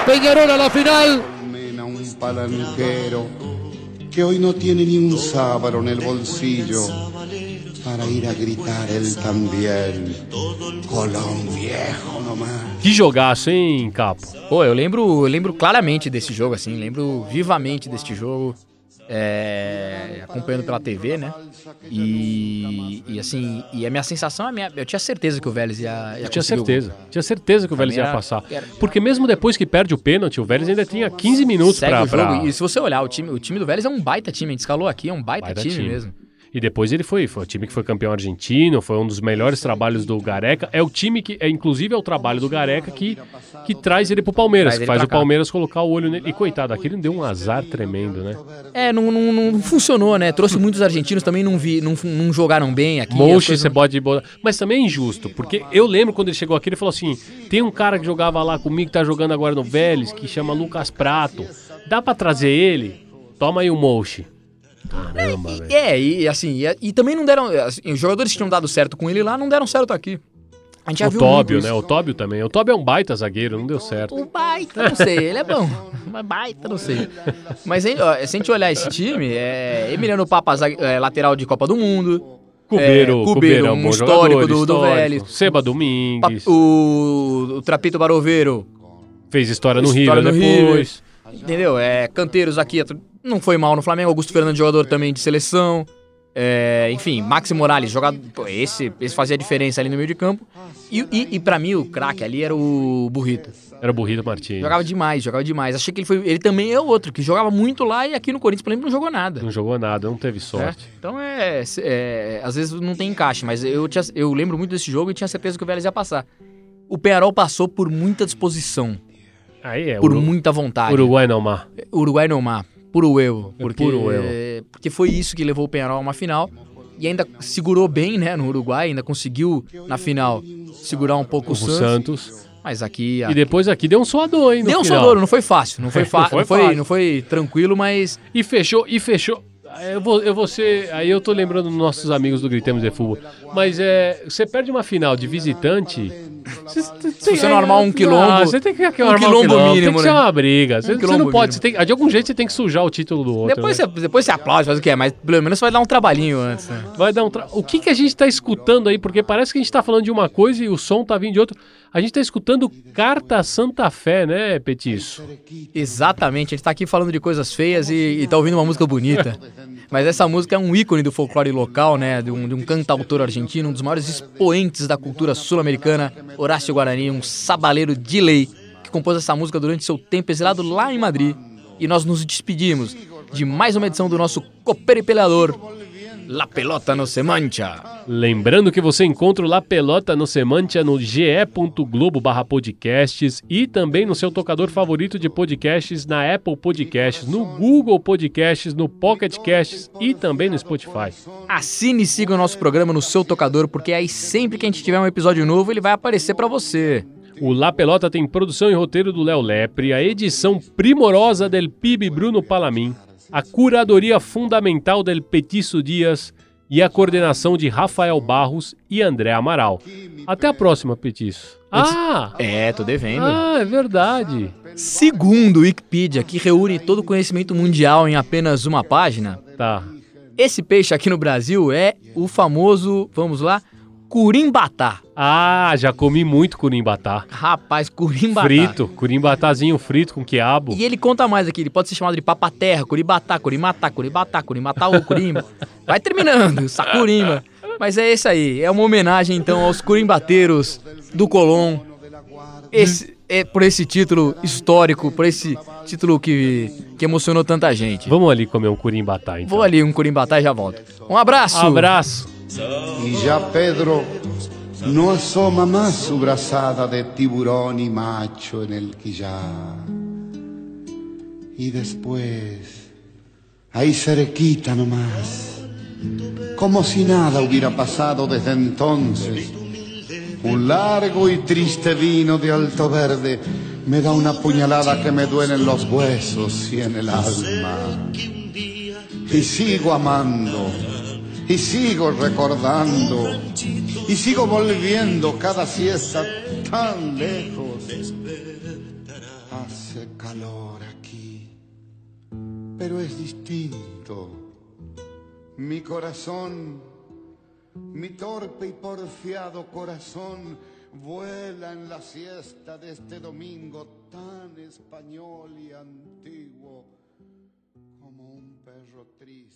Peñarol a la final. Un palanquero que hoy no tiene ni un sábaro en el bolsillo para ir a gritar él también. Colón viejo nomás. Que jogaço, hein, Capo? Pô, eu lembro, eu lembro claramente desse jogo, assim, lembro vivamente deste jogo. É, acompanhando pela TV, né? E, e assim, e a minha sensação, a minha, eu tinha certeza que o Vélez ia, ia Eu tinha conseguir o certeza. Tinha certeza que o Vélez ia passar. Porque mesmo depois que perde o pênalti, o Vélez ainda tinha 15 minutos jogo. pra- E se você olhar, o time, o time do Vélez é um baita time. A gente escalou aqui, é um baita, Baita time, time. mesmo. E depois ele foi, foi o time que foi campeão argentino, foi um dos melhores trabalhos do Gareca. É o time que, é, inclusive, é o trabalho do Gareca que, que traz ele pro Palmeiras, ele faz o cá. Palmeiras colocar o olho nele. E coitado, aquele deu um azar tremendo, né? É, não, não, não funcionou, né? Trouxe muitos argentinos também, não, vi, não, não jogaram bem aqui. coisas você não- pode botar. Mas também é injusto, porque eu lembro quando ele chegou aqui, ele falou assim: tem um cara que jogava lá comigo, que tá jogando agora no Vélez, que chama Lucas Prato. Dá pra trazer ele? Toma aí o Mochi. Caramba, velho. É, e assim, e, e também não deram. assim, os jogadores que tinham dado certo com ele lá não deram certo aqui. A gente já O viu Tóbio, né? O Tóbio também. O Tóbio é um baita zagueiro, não deu certo. O baita, não sei, ele é bom. Mas baita, não sei. Mas hein, ó, se a gente olhar esse time, é Emiliano Papa, zague- é, lateral de Copa do Mundo. Cubeiro, é, Cubeiro é um bom histórico jogador, do, do histórico. Vélez. Seba Domingues. Pa- O, o Trapito Baroveiro. Fez história no História River no depois. River. Entendeu? É, canteiros aqui, não foi mal no Flamengo. Augusto Fernandes, jogador também de seleção. É, enfim, Maxi Morales, jogador. Esse, esse fazia diferença ali no meio de campo. E, e, e pra mim, o craque ali era o Burrito. Era o Burrito Martins. Jogava demais, jogava demais. Achei que ele foi. Ele também é outro, que jogava muito lá e aqui no Corinthians, por exemplo, não jogou nada. Não jogou nada, não teve sorte. né? Então é, é, Às vezes não tem encaixe, mas eu, tinha, eu lembro muito desse jogo e tinha certeza que o Vélez ia passar. O Penharol passou por muita disposição. Aí é, por muita vontade. Uruguai não mar. Uruguai no mar. Puro erro. É Porque, puro erro. porque foi isso que levou o Penharol a uma final. E ainda segurou bem, né, no Uruguai. Ainda conseguiu, na final, segurar um pouco o, O Santos. Santos. Mas aqui... a- E depois aqui deu um suador, hein? Deu um final. suador, não foi fácil. Não foi, Não fa foi não, foi, fácil. não foi tranquilo, mas... E fechou, e fechou. Eu vou, eu vou ser. Aí eu tô lembrando dos nossos amigos do Gritemos de Futebol. Mas é. Você perde uma final de visitante, Se você não armar um quilombo. Ah, você tem que armar um quilombo mínimo, Tem que né? ser uma briga. Um Você, você quilombo não pode. mínimo. Você tem, de algum jeito você tem que sujar o título do outro. Depois, né? você, depois você aplaude, faz o que é, mas pelo menos você vai dar um trabalhinho antes, né? Vai dar um tra... O que, que a gente tá escutando aí? Porque parece que a gente tá falando de uma coisa e o som tá vindo de outra. A gente tá escutando Carta Santa Fé, né, Petiço? Exatamente, a gente tá aqui falando de coisas feias e, e tá ouvindo uma música bonita. Mas essa música é um ícone do folclore local, né? De um, de um cantautor argentino, um dos maiores expoentes da cultura sul-americana, Horácio Guarani, um sabaleiro de lei, que compôs essa música durante seu tempo exilado lá em Madrid. E nós nos despedimos de mais uma edição do nosso Copeiro e Peleador. La pelota no se mancha. Lembrando que você encontra o La Pelota no Semantia no ge.globo barra podcasts e também no seu tocador favorito de podcasts na Apple Podcasts, no Google Podcasts, no Pocket Casts e também no Spotify. Assine e siga o nosso programa no seu tocador, porque aí sempre que a gente tiver um episódio novo, ele vai aparecer pra você. O La Pelota tem produção e roteiro do Léo Lepre, a edição primorosa del PIB Bruno Palamin, a curadoria fundamental del Petiço Dias e a coordenação de Rafael Barros e André Amaral. Até a próxima, Petiço. Ah! É, tô devendo. Ah, é verdade. Segundo o Wikipedia, que reúne todo o conhecimento mundial em apenas uma página, Tá. esse peixe aqui no Brasil é o famoso, vamos lá, curimbatá. Ah, já comi muito curimbatá. Rapaz, curimbatá. Frito, curimbatazinho frito com quiabo. E ele conta mais aqui, ele pode ser chamado de papaterra, curibatá, curimatá, curibatá, curimatá ou curimba. Vai terminando, sacurimba. Mas é esse aí, é uma homenagem então aos curimbateiros do Colón. Esse, é por esse título histórico, por esse título que, que emocionou tanta gente. Vamos ali comer um curimbatá, então. Vou ali um curimbatá e já volto. Um abraço! Abraço! Y ya Pedro no asoma más su brazada de tiburón y macho en el quillar. Y después, ahí cerquita nomás, como si nada hubiera pasado desde entonces, un largo y triste vino de alto verde me da una puñalada que me duele en los huesos y en el alma. Y sigo amando, y sigo recordando, y sigo volviendo cada siesta tan lejos. Hace calor aquí, pero es distinto. Mi corazón, mi torpe y porfiado corazón, vuela en la siesta de este domingo tan español y antiguo como un perro triste